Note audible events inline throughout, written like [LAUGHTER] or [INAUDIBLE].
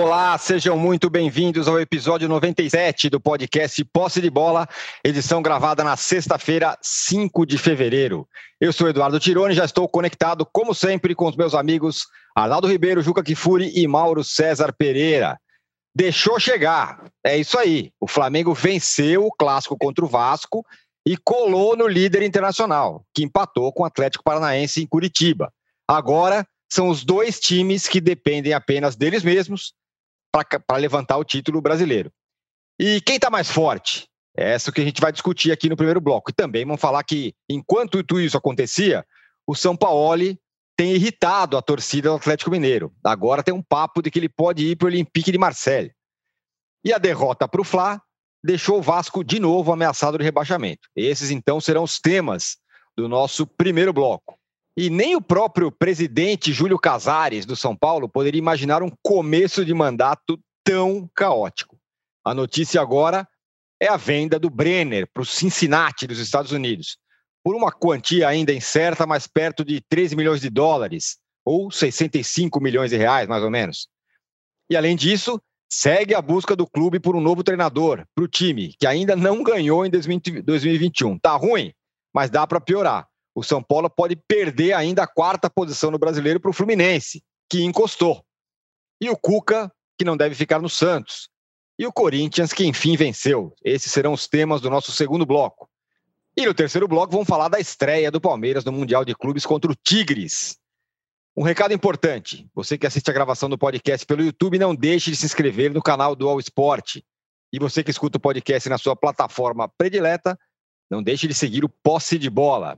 Olá, sejam muito bem-vindos ao episódio 97 do podcast Posse de Bola, edição gravada na sexta-feira, 5 de fevereiro. Eu sou Eduardo Tironi, já estou conectado, como sempre, com os meus amigos Arnaldo Ribeiro, Juca Kifuri e Mauro César Pereira. Deixou chegar, é isso aí. O Flamengo venceu o clássico contra o Vasco e colou no líder internacional, que empatou com o Atlético Paranaense em Curitiba. Agora são os dois times que dependem apenas deles mesmos para levantar o título brasileiro. E quem está mais forte? É essa que a gente vai discutir aqui no primeiro bloco. E também vamos falar que, enquanto tudo isso acontecia, o São Paulo tem irritado a torcida do Atlético Mineiro. Agora tem um papo de que ele pode ir para o Olympique de Marseille. E a derrota para o Fla deixou o Vasco de novo ameaçado de rebaixamento. Esses, então, serão os temas do nosso primeiro bloco. E nem o próprio presidente Júlio Casares, do São Paulo, poderia imaginar um começo de mandato tão caótico. A notícia agora é a venda do Brenner para o Cincinnati, dos Estados Unidos, por uma quantia ainda incerta, mas perto de 13 milhões de dólares, ou 65 milhões de reais, mais ou menos. E além disso, segue a busca do clube por um novo treinador para o time, que ainda não ganhou em 2021. Tá ruim, mas dá para piorar o São Paulo pode perder ainda a quarta posição no brasileiro para o Fluminense, que encostou. E o Cuca, que não deve ficar no Santos. E o Corinthians, que enfim venceu. Esses serão os temas do nosso segundo bloco. E no terceiro bloco, vamos falar da estreia do Palmeiras no Mundial de Clubes contra o Tigres. Um recado importante: você que assiste a gravação do podcast pelo YouTube, não deixe de se inscrever no canal do All Sport. E você que escuta o podcast na sua plataforma predileta, não deixe de seguir o Posse de Bola.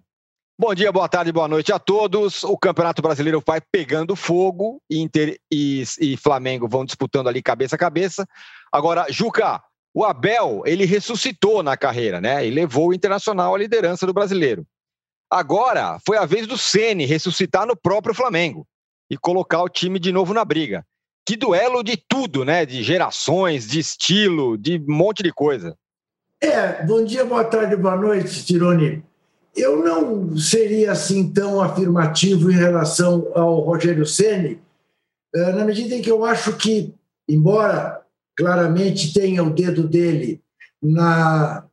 Bom dia, boa tarde, boa noite a todos. O Campeonato Brasileiro vai pegando fogo, Inter e, e, Flamengo vão disputando ali cabeça a cabeça. Agora, Juca, o Abel, ele ressuscitou na carreira, né? E levou o Internacional à liderança do Brasileiro. Agora, foi a vez do Ceni ressuscitar no próprio Flamengo e colocar o time de novo na briga. Que duelo de tudo, né? De gerações, de estilo, de um monte de coisa. É, bom dia, boa tarde, boa noite, Tironi. Eu não seria assim tão afirmativo em relação ao Rogério Ceni, eh, na medida em que eu acho que, embora claramente tenha o dedo dele na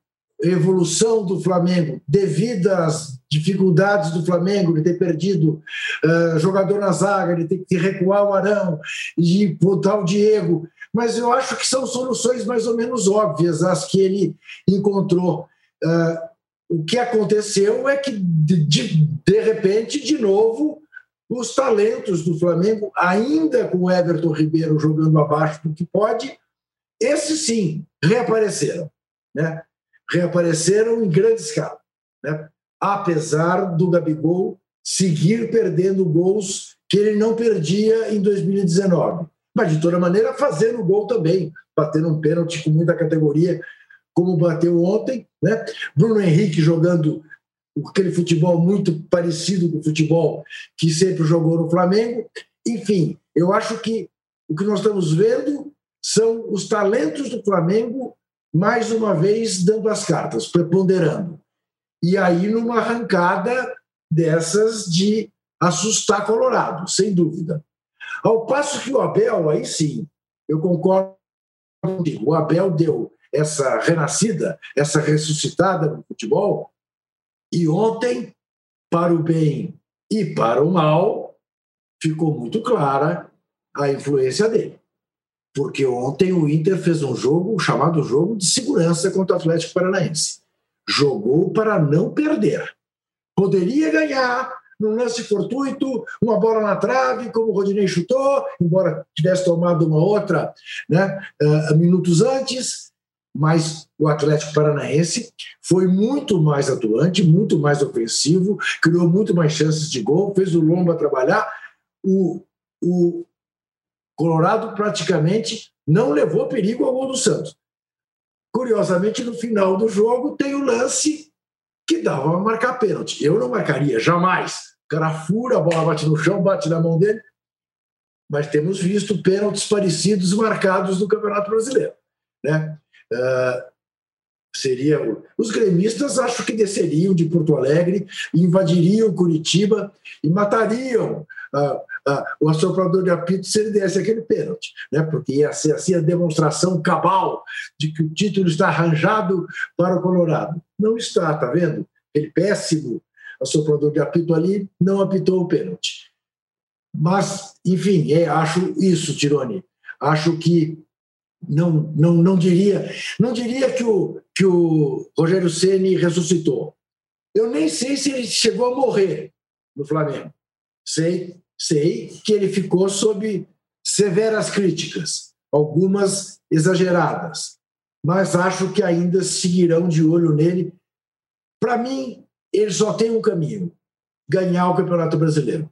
evolução do Flamengo, devido às dificuldades do Flamengo de ter perdido uh, jogador na zaga, de ter que recuar o Arão, de botar o Diego, mas eu acho que são soluções mais ou menos óbvias as que ele encontrou. Uh, o que aconteceu é que, de, de repente, de novo, os talentos do Flamengo, ainda com o Everton Ribeiro jogando abaixo do que pode, esses sim reapareceram. Né? Reapareceram em grande escala. Né? Apesar do Gabigol seguir perdendo gols que ele não perdia em 2019. Mas, de toda maneira, fazendo gol também, batendo um pênalti com muita categoria, como bateu ontem, né? Bruno Henrique jogando aquele futebol muito parecido com o futebol que sempre jogou no Flamengo. Enfim, eu acho que o que nós estamos vendo são os talentos do Flamengo mais uma vez dando as cartas, preponderando. E aí numa arrancada dessas de assustar Colorado, sem dúvida. Ao passo que o Abel, aí sim, eu concordo contigo, o Abel deu essa renascida, essa ressuscitada no futebol. E ontem, para o bem e para o mal, ficou muito clara a influência dele. Porque ontem o Inter fez um jogo chamado jogo de segurança contra o Atlético Paranaense. Jogou para não perder. Poderia ganhar num lance fortuito, uma bola na trave, como o Rodinei chutou, embora tivesse tomado uma outra né, uh, minutos antes, mas o Atlético Paranaense foi muito mais atuante, muito mais ofensivo, criou muito mais chances de gol, fez o Lomba trabalhar. O, o Colorado praticamente não levou perigo ao gol do Santos. Curiosamente, no final do jogo, tem o lance que dava a marcar pênalti. Eu não marcaria, jamais. O cara fura, a bola bate no chão, bate na mão dele. Mas temos visto pênaltis parecidos marcados no Campeonato Brasileiro. Né? Uh, seria os gremistas acho que desceriam de Porto Alegre invadiriam Curitiba e matariam uh, o assoprador de apito se ele desse aquele pênalti, né? porque ia ser assim a demonstração cabal de que o título está arranjado para o Colorado. Não está, está vendo? Aquele péssimo assoprador de apito ali não apitou o pênalti. Mas, enfim, é, acho isso, Tironi. Acho que não, não, não diria não diria que o, que o Rogério Ceni ressuscitou. Eu nem sei se ele chegou a morrer no Flamengo. Sei, sei que ele ficou sob severas críticas, algumas exageradas, mas acho que ainda seguirão de olho nele. Para mim, ele só tem um caminho: ganhar o Campeonato Brasileiro.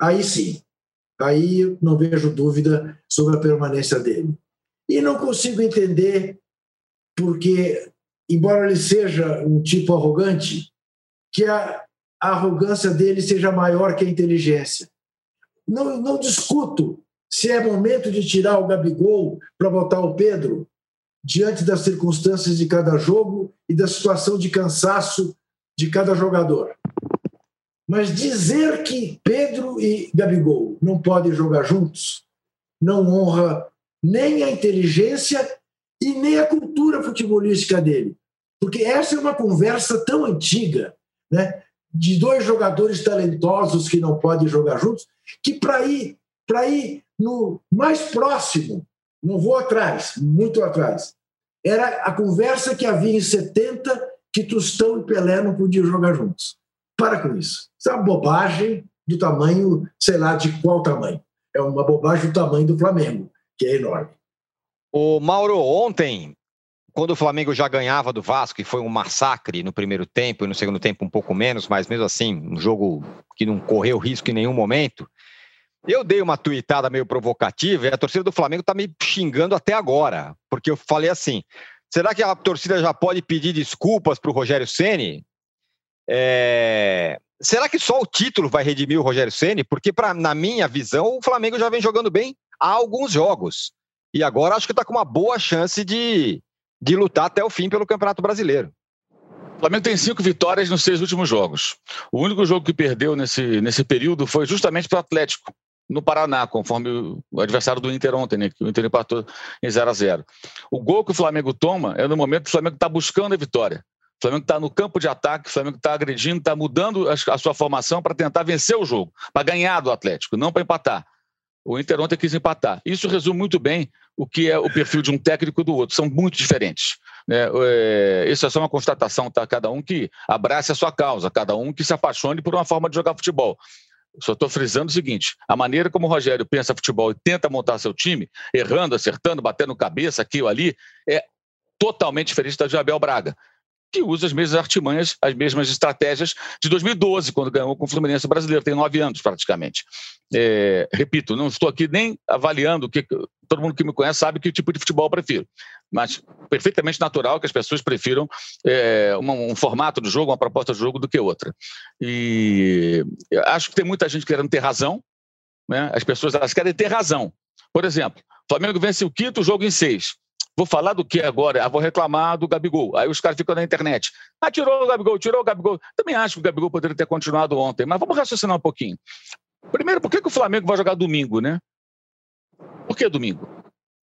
Aí sim, aí não vejo dúvida sobre a permanência dele. E não consigo entender porque, embora ele seja um tipo arrogante, que a, arrogância dele seja maior que a inteligência. Não, não discuto se é momento de tirar o Gabigol para botar o Pedro, diante das circunstâncias de cada jogo e da situação de cansaço de cada jogador. Mas dizer que Pedro e Gabigol não podem jogar juntos não honra nem a inteligência e nem a cultura futebolística dele. Porque essa é uma conversa tão antiga, né? de dois jogadores talentosos que não podem jogar juntos, que para ir, para ir no mais próximo, não vou atrás, muito atrás, era a conversa que havia em 70 que Tostão e Pelé não podiam jogar juntos. Para com isso. Isso é uma bobagem do tamanho, sei lá de qual tamanho. É uma bobagem do tamanho do Flamengo que é enorme. O Mauro, ontem, quando o Flamengo já ganhava do Vasco, e foi um massacre no primeiro tempo e no segundo tempo um pouco menos, mas mesmo assim, um jogo que não correu risco em nenhum momento, eu dei uma tuitada meio provocativa e a torcida do Flamengo está me xingando até agora, porque eu falei assim: será que a torcida já pode pedir desculpas para o Rogério Ceni? É... Será que só o título vai redimir o Rogério Ceni? Porque, pra, na minha visão, o Flamengo já vem jogando bem há alguns jogos. E agora acho que está com uma boa chance de, de lutar até o fim pelo Campeonato Brasileiro. O Flamengo tem cinco vitórias nos seis últimos jogos. O único jogo que perdeu nesse, nesse período foi justamente para o Atlético, no Paraná, conforme o adversário do Inter ontem, né, que o Inter empatou em 0 a 0 O gol que o Flamengo toma é no momento que o Flamengo está buscando a vitória. O Flamengo está no campo de ataque, o Flamengo está agredindo, está mudando a sua formação para tentar vencer o jogo, para ganhar do Atlético, não para empatar. O Inter ontem quis empatar. Isso resume muito bem o que é o perfil de um técnico do outro. São muito diferentes. Né? É, isso é só uma constatação, tá? Cada um que abrace a sua causa, cada um que se apaixone por uma forma de jogar futebol. Só estou frisando o seguinte: a maneira como o Rogério pensa futebol e tenta montar seu time, errando, acertando, batendo cabeça aqui ou ali, é totalmente diferente da de Abel Braga que usa as mesmas artimanhas, as mesmas estratégias de 2012, quando ganhou com o Fluminense brasileiro, tem nove anos praticamente. É, repito, não estou aqui nem avaliando que todo mundo que me conhece sabe que tipo de futebol eu prefiro, mas perfeitamente natural que as pessoas prefiram é, um, um, formato de jogo, uma proposta de jogo do que outra. E acho que tem muita gente querendo ter razão, né? as pessoas elas querem ter razão. Por exemplo, o Flamengo vence o quinto jogo em seis. Vou falar do que agora? Ah, vou reclamar do Gabigol. Aí os caras ficam na internet. Ah, tirou o Gabigol, tirou o Gabigol. Também acho que o Gabigol poderia ter continuado ontem, mas vamos raciocinar um pouquinho. Primeiro, por que, que o Flamengo vai jogar domingo, né? Por que domingo?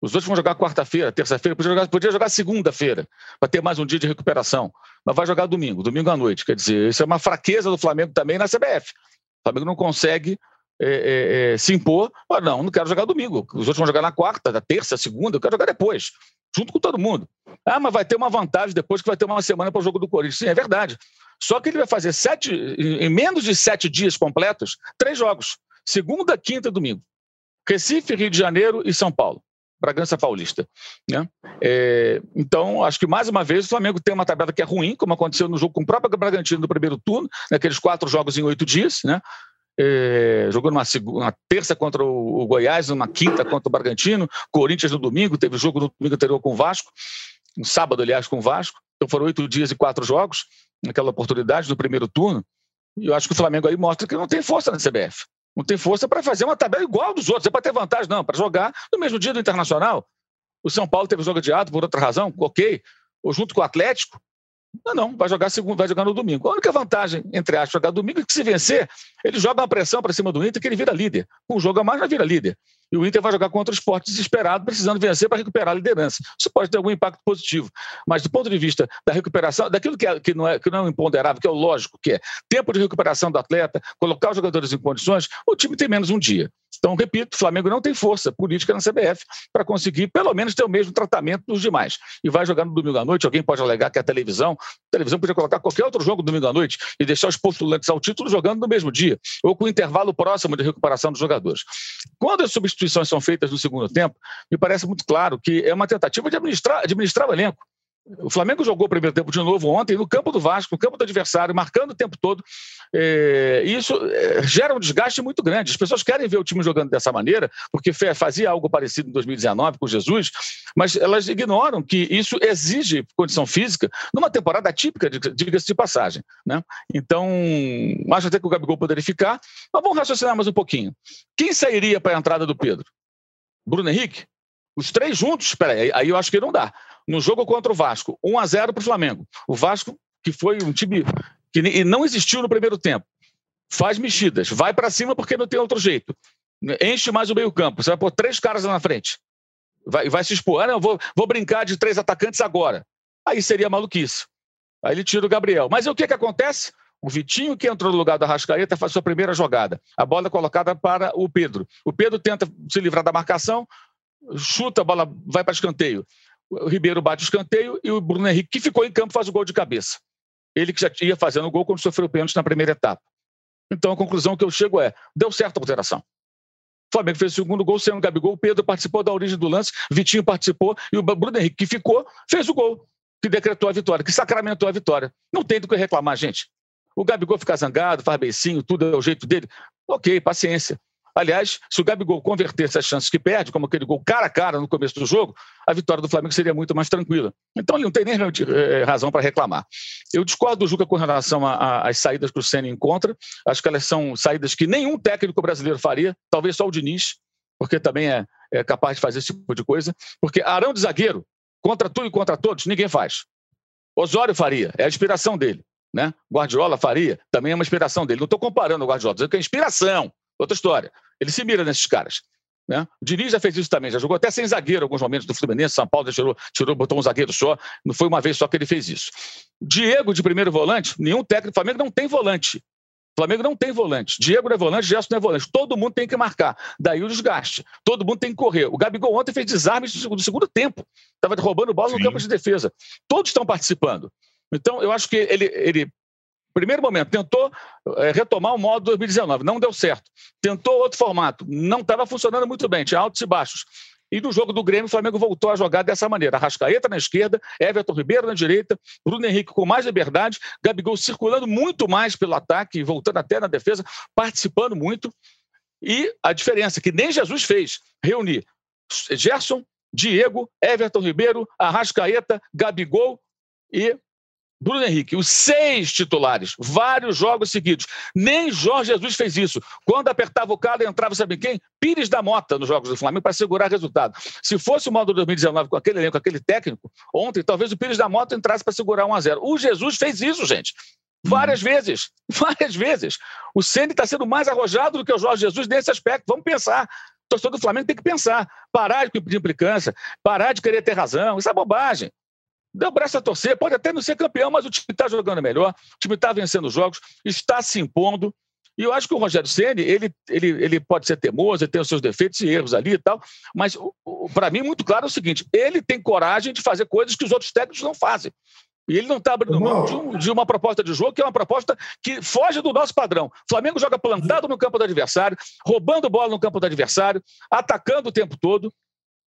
Os outros vão jogar quarta-feira, terça-feira, podia jogar, podia jogar segunda-feira, para ter mais um dia de recuperação. Mas vai jogar domingo, domingo à noite. Quer dizer, isso é uma fraqueza do Flamengo também na CBF. O Flamengo não consegue é, é, é, se impor, mas não, não quero jogar domingo. Os outros vão jogar na quarta, na terça, segunda, eu quero jogar depois, junto com todo mundo. Ah, mas vai ter uma vantagem depois que vai ter uma semana para o jogo do Corinthians. Sim, é verdade. Só que ele vai fazer sete, em menos de sete dias completos, três jogos: segunda, quinta e domingo. Recife, Rio de Janeiro e São Paulo. Bragança Paulista. Né? É, então, acho que mais uma vez o Flamengo tem uma tabela que é ruim, como aconteceu no jogo com o próprio Bragantino no primeiro turno, naqueles quatro jogos em oito dias. Né? É, jogou numa, terça contra o, o, Goiás, numa quinta contra o Bragantino, Corinthians no domingo, teve jogo no domingo anterior com o Vasco, um sábado, aliás, com o Vasco. Então foram oito dias e quatro jogos naquela oportunidade do primeiro turno. E eu acho que o Flamengo aí mostra que não tem força na CBF. Não tem força para fazer uma tabela igual dos outros. É para ter vantagem, não. Para jogar no mesmo dia do Internacional. O São Paulo teve jogo adiado por outra razão, ok. Ou junto com o Atlético. Não, não, vai jogar segundo, vai jogar no domingo. A única vantagem, entre aspas, jogar domingo é que se vencer, ele joga uma pressão para cima do Inter que ele vira líder. Um jogo a mais, vai virar líder. E o Inter vai jogar contra o esporte desesperado, precisando vencer para recuperar a liderança. Isso pode ter algum impacto positivo. Mas do ponto de vista da recuperação, daquilo que, é, que, não, é, que não é imponderável, que é o lógico, que é tempo de recuperação do atleta, colocar os jogadores em condições, o time tem menos um dia. Então, repito, o Flamengo não tem força política na CBF para conseguir, pelo menos, ter o mesmo tratamento dos demais. E vai jogar no domingo à noite. Alguém pode alegar que a televisão, a televisão podia colocar qualquer outro jogo domingo à noite e deixar os postulantes ao título jogando no mesmo dia, ou com intervalo próximo de recuperação dos jogadores. Quando as substituições são feitas no segundo tempo, me parece muito claro que é uma tentativa de administrar, administrar o elenco. O Flamengo jogou o primeiro tempo de novo ontem no campo do Vasco, no campo do adversário, marcando o tempo todo. É, isso é, gera um desgaste muito grande. As pessoas querem ver o time jogando dessa maneira, porque fazia algo parecido em 2019 com Jesus, mas elas ignoram que isso exige condição física numa temporada típica, diga-se de passagem. Né? Então, acho até que o Gabigol poderia ficar, mas vamos raciocinar mais um pouquinho. Quem sairia para a entrada do Pedro? Bruno Henrique? Os três juntos? Espera aí, aí eu acho que não dá no jogo contra o Vasco, 1 a 0 para o Flamengo. O Vasco, que foi um time que não existiu no primeiro tempo, faz mexidas, vai para cima porque não tem outro jeito. Enche mais o meio-campo. Você vai pôr três caras lá na frente. Vai, vai se expor. Ah, não, vou, vou brincar de três atacantes agora. Aí seria maluquice. Aí ele tira o Gabriel. Mas o que, que acontece? O Vitinho, que entrou no lugar da Rascaeta, faz sua primeira jogada. A bola é colocada para o Pedro. O Pedro tenta se livrar da marcação, chuta, a bola vai para escanteio o Ribeiro bate o escanteio e o Bruno Henrique, que ficou em campo, faz o gol de cabeça. Ele que já ia fazendo o gol quando sofreu o pênalti na primeira etapa. Então a conclusão que eu chego é: deu certo a alteração. O Flamengo fez o segundo gol sem o Gabigol, Pedro participou da origem do lance, Vitinho participou e o Bruno Henrique, que ficou, fez o gol, que decretou a vitória, que sacramentou a vitória. Não tem do que reclamar, gente. O Gabigol fica zangado, faz beicinho, tudo é o jeito dele. Ok, paciência. Aliás, se o Gabigol convertesse as chances que perde, como aquele gol cara a cara no começo do jogo, a vitória do Flamengo seria muito mais tranquila. Então ele não tem nem eh, razão para reclamar. Eu discordo do Juca com relação às saídas que o Senna encontra. Acho que elas são saídas que nenhum técnico brasileiro faria, talvez só o Diniz, porque também é, é capaz de fazer esse tipo de coisa. Porque Arão de zagueiro, contra tudo e contra todos, ninguém faz. Osório faria, é a inspiração dele. Né? Guardiola faria, também é uma inspiração dele. Não estou comparando o Guardiola, dizendo que é inspiração. Outra história. Ele se mira nesses caras. Né? O Diniz já fez isso também, já jogou até sem zagueiro em alguns momentos do Fluminense, São Paulo tirou, tirou, botou um zagueiro só, não foi uma vez só que ele fez isso. Diego de primeiro volante, nenhum técnico, Flamengo não tem volante. Flamengo não tem volante. Diego não é volante, Gerson não é volante. Todo mundo tem que marcar. Daí o desgaste. Todo mundo tem que correr. O Gabigol ontem fez desarmes do segundo tempo. Estava roubando bola Sim. no campo de defesa. Todos estão participando. Então, eu acho que ele, ele primeiro momento, tentou é, retomar o modo 2019, não deu certo. Tentou outro formato, não estava funcionando muito bem, tinha altos e baixos. E no jogo do Grêmio, o Flamengo voltou a jogar dessa maneira. Arrascaeta na esquerda, Everton Ribeiro na direita, Bruno Henrique com mais liberdade, Gabigol circulando muito mais pelo ataque, voltando até na defesa, participando muito. E a diferença que nem Jesus fez, reunir Gerson, Diego, Everton Ribeiro, Arrascaeta, Gabigol e Bruno Henrique, os seis titulares, vários jogos seguidos. Nem Jorge Jesus fez isso. Quando apertava o cara, entrava, sabe quem? Pires da Mota nos jogos do Flamengo para segurar resultado. Se fosse o modo 2019 com aquele elenco, aquele técnico, ontem, talvez o Pires da Mota entrasse para segurar 1 a 0 O Jesus fez isso, gente. Várias uhum. vezes. [LAUGHS] Várias vezes. O Ceni está sendo mais arrojado do que o Jorge Jesus nesse aspecto. Vamos pensar. O torcedor do Flamengo tem que pensar. Parar de implicância, parar de querer ter razão. Isso é bobagem. Deu braço a torcer, pode até não ser campeão, mas o time está jogando melhor, o time está vencendo os jogos, está se impondo. E eu acho que o Rogério Ceni ele, ele, ele pode ser teimoso, ele tem os seus defeitos e erros ali e tal, mas para mim, muito claro é o seguinte: ele tem coragem de fazer coisas que os outros técnicos não fazem. E ele não está abrindo mão de, um, de, uma proposta de jogo que é uma proposta que foge do nosso padrão. O Flamengo joga plantado no campo do adversário, roubando bola no campo do adversário, atacando o tempo todo.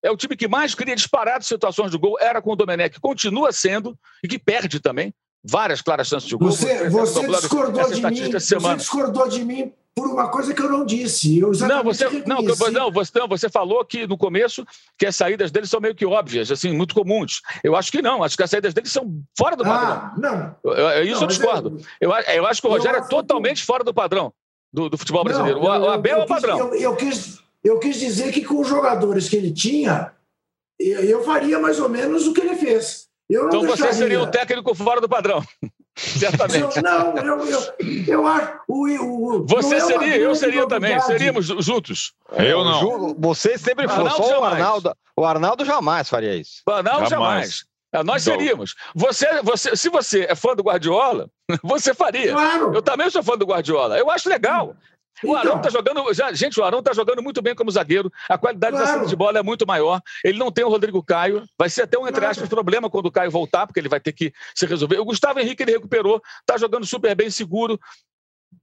É o time que mais cria disparado situações de gol, era com o Domenech, continua sendo, e que perde também. Várias claras chances de gol. Você, você, discordou de mim, você discordou de mim por uma coisa que eu não disse. Eu não, você, não, não, você, não, você falou que no começo que as saídas deles são meio que óbvias, assim, muito comuns. Eu acho que não, acho que as saídas deles são fora do padrão. Ah, não. Eu, isso não, eu discordo. Eu, eu, eu, acho que o Rogério é totalmente fora do padrão do, do futebol brasileiro. Não, o, Abel é o padrão. eu, quis, eu quis dizer que com os jogadores que ele tinha, eu faria mais ou menos o que ele fez. então você seria o técnico fora do padrão. [LAUGHS] Certamente. não, eu, eu, eu acho. O, o, você é seria, eu seria também. Seríamos juntos. Eu não. Você sempre foi. Só o Arnaldo. O Arnaldo jamais faria isso. O Arnaldo jamais. jamais. É, nós seríamos. Você, você, se você é fã do Guardiola, [LAUGHS] você faria. Claro. Eu também sou fã do Guardiola. Eu acho legal. O Arão está então. jogando. Gente, o Arão está jogando muito bem como zagueiro. A qualidade claro. da saída de bola é muito maior. Ele não tem o Rodrigo Caio. Vai ser até um, entre aspas, problema quando o Caio voltar, porque ele vai ter que se resolver. O Gustavo Henrique ele recuperou, está jogando super bem, seguro,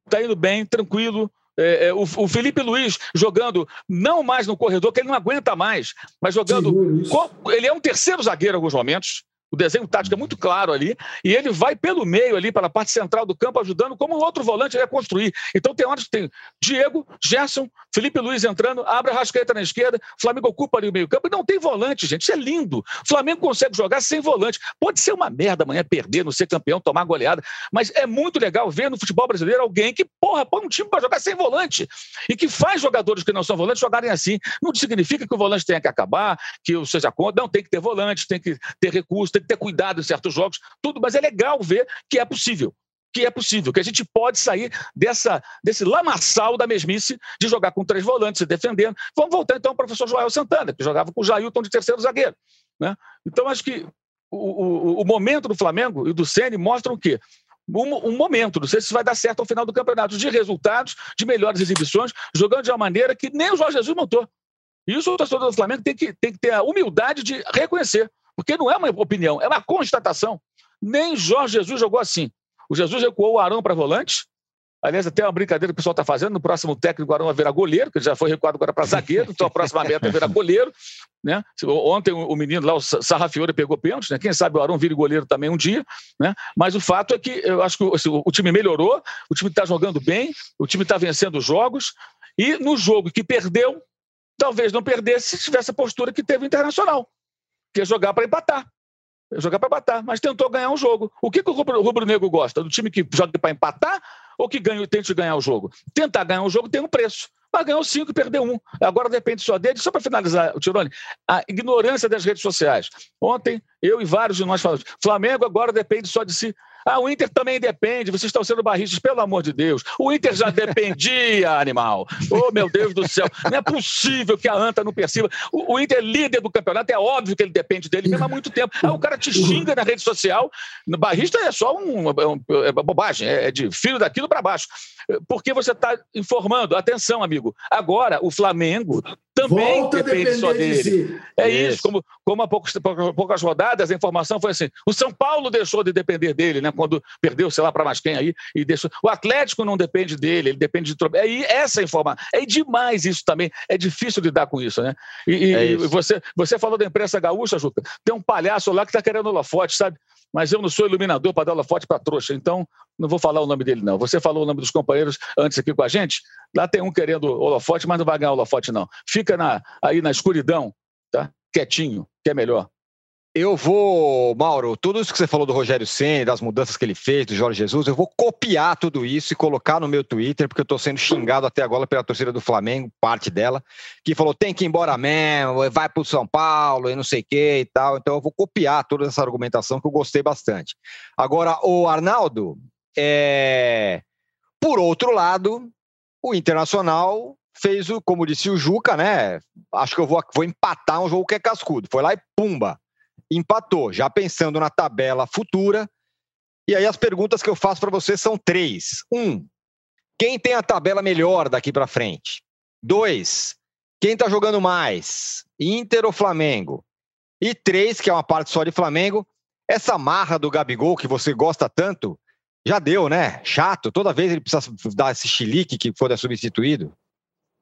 está indo bem, tranquilo. É, é, o, o, Felipe Luiz jogando não mais no corredor, que ele não aguenta mais, mas jogando. Com, ele é um terceiro zagueiro em alguns momentos. O desenho tático é muito claro ali, e ele vai pelo meio ali, para a parte central do campo, ajudando como outro volante a construir. Então tem horas que tem Diego, Gerson, Felipe Luiz entrando, abre a rascaeta na esquerda, Flamengo ocupa ali o meio-campo e não tem volante, gente. Isso é lindo. O Flamengo consegue jogar sem volante. Pode ser uma merda amanhã perder, não ser campeão, tomar goleada, mas é muito legal ver no futebol brasileiro alguém que, porra, põe um time para jogar sem volante e que faz jogadores que não são volantes jogarem assim. Não significa que o volante tenha que acabar, que o seja contra. Não, tem que ter volante, tem que ter recurso, tem que ter cuidado em certos jogos, tudo, mas é legal ver que é possível que é possível, que a gente pode sair dessa, desse lamaçal da mesmice de jogar com três volantes se defendendo. Vamos voltar então ao professor Joel Santana, que jogava com o Jailton de terceiro zagueiro. Né? Então, acho que o, o, o momento do Flamengo e do Ceni mostram o quê? Um, um, momento, não sei se vai dar certo ao final do campeonato, de resultados, de melhores exibições, jogando de uma maneira que nem o Jorge Jesus montou. Isso o torcedor do Flamengo tem que, tem que ter a humildade de reconhecer. Porque não é uma opinião, é uma constatação. Nem Jorge Jesus jogou assim. O Jesus recuou o Arão para volante. Aliás, até uma brincadeira que o pessoal está fazendo. No próximo técnico, o Arão vai virar goleiro, que ele já foi recuado agora para zagueiro. Então a próxima meta é virar goleiro. Né? Ontem o menino lá, o Sarrafiore, pegou pênalti. Né? Quem sabe o Arão vire goleiro também um dia. Né? Mas o fato é que eu acho que assim, o time melhorou, o time está jogando bem, o time está vencendo os jogos. E no jogo que perdeu, talvez não perdesse se tivesse a postura que teve o Internacional que é jogar para empatar. É jogar para empatar, mas tentou ganhar um jogo. O que, que o rubro-negro gosta? Do time que joga para empatar ou que ganha, tente ganhar o jogo? Tentar ganhar um jogo tem um preço. Mas ganhou cinco e perdeu um. Agora depende só dele. Só para finalizar, o Tirone, a ignorância das redes sociais. Ontem, eu e vários de nós falamos: Flamengo agora depende só de si. Ah, o Inter também depende, vocês estão sendo barristas, pelo amor de Deus. O Inter já dependia, [LAUGHS] animal. Oh, meu Deus do céu. Não é possível que a Anta não perceba. O, o Inter é líder do campeonato, é óbvio que ele depende dele mesmo há muito tempo. Ah, o cara te xinga na rede social. Barrista é só um, é um é bobagem, é de filho daquilo para baixo. Porque você está informando. Atenção, amigo. Agora, o Flamengo também Volta depende só dele. De si. É isso. isso. Como, como há poucos, poucas rodadas, a informação foi assim: o São Paulo deixou de depender dele, né? Quando perdeu, sei lá, para mais quem aí, e deixou. O Atlético não depende dele, ele depende de. Aí essa informação. É demais isso também. É difícil lidar com isso, né? E, é isso. e você, você falou da imprensa gaúcha, Juca. Tem um palhaço lá que está querendo holofote, sabe? Mas eu não sou iluminador para dar holofote para trouxa, então não vou falar o nome dele, não. Você falou o nome dos companheiros antes aqui com a gente, lá tem um querendo holofote, mas não vai ganhar holofote, não. Fica na, aí na escuridão, tá? Quietinho, que é melhor. Eu vou, Mauro, tudo isso que você falou do Rogério Senna, das mudanças que ele fez, do Jorge Jesus, eu vou copiar tudo isso e colocar no meu Twitter, porque eu estou sendo xingado até agora pela torcida do Flamengo, parte dela, que falou tem que ir embora mesmo, vai para o São Paulo e não sei o que e tal. Então eu vou copiar toda essa argumentação que eu gostei bastante. Agora, o Arnaldo, é... por outro lado, o Internacional fez o, como disse o Juca, né? Acho que eu vou, vou empatar um jogo que é cascudo. Foi lá e pumba empatou, já pensando na tabela futura. E aí as perguntas que eu faço para você são três. Um, quem tem a tabela melhor daqui para frente? Dois, quem está jogando mais? Inter ou Flamengo? E três, que é uma parte só de Flamengo, essa marra do Gabigol que você gosta tanto, já deu, né? Chato, toda vez ele precisa dar esse chilique que for substituído.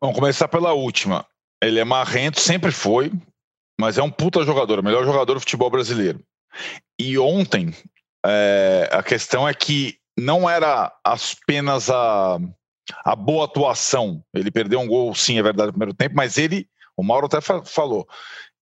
Vamos começar pela última. Ele é marrento, sempre foi mas é um puta jogador, melhor jogador do futebol brasileiro. E ontem, é, a questão é que não era apenas a, a boa atuação. Ele perdeu um gol, sim, é verdade, no primeiro tempo, mas ele, o Mauro até falou,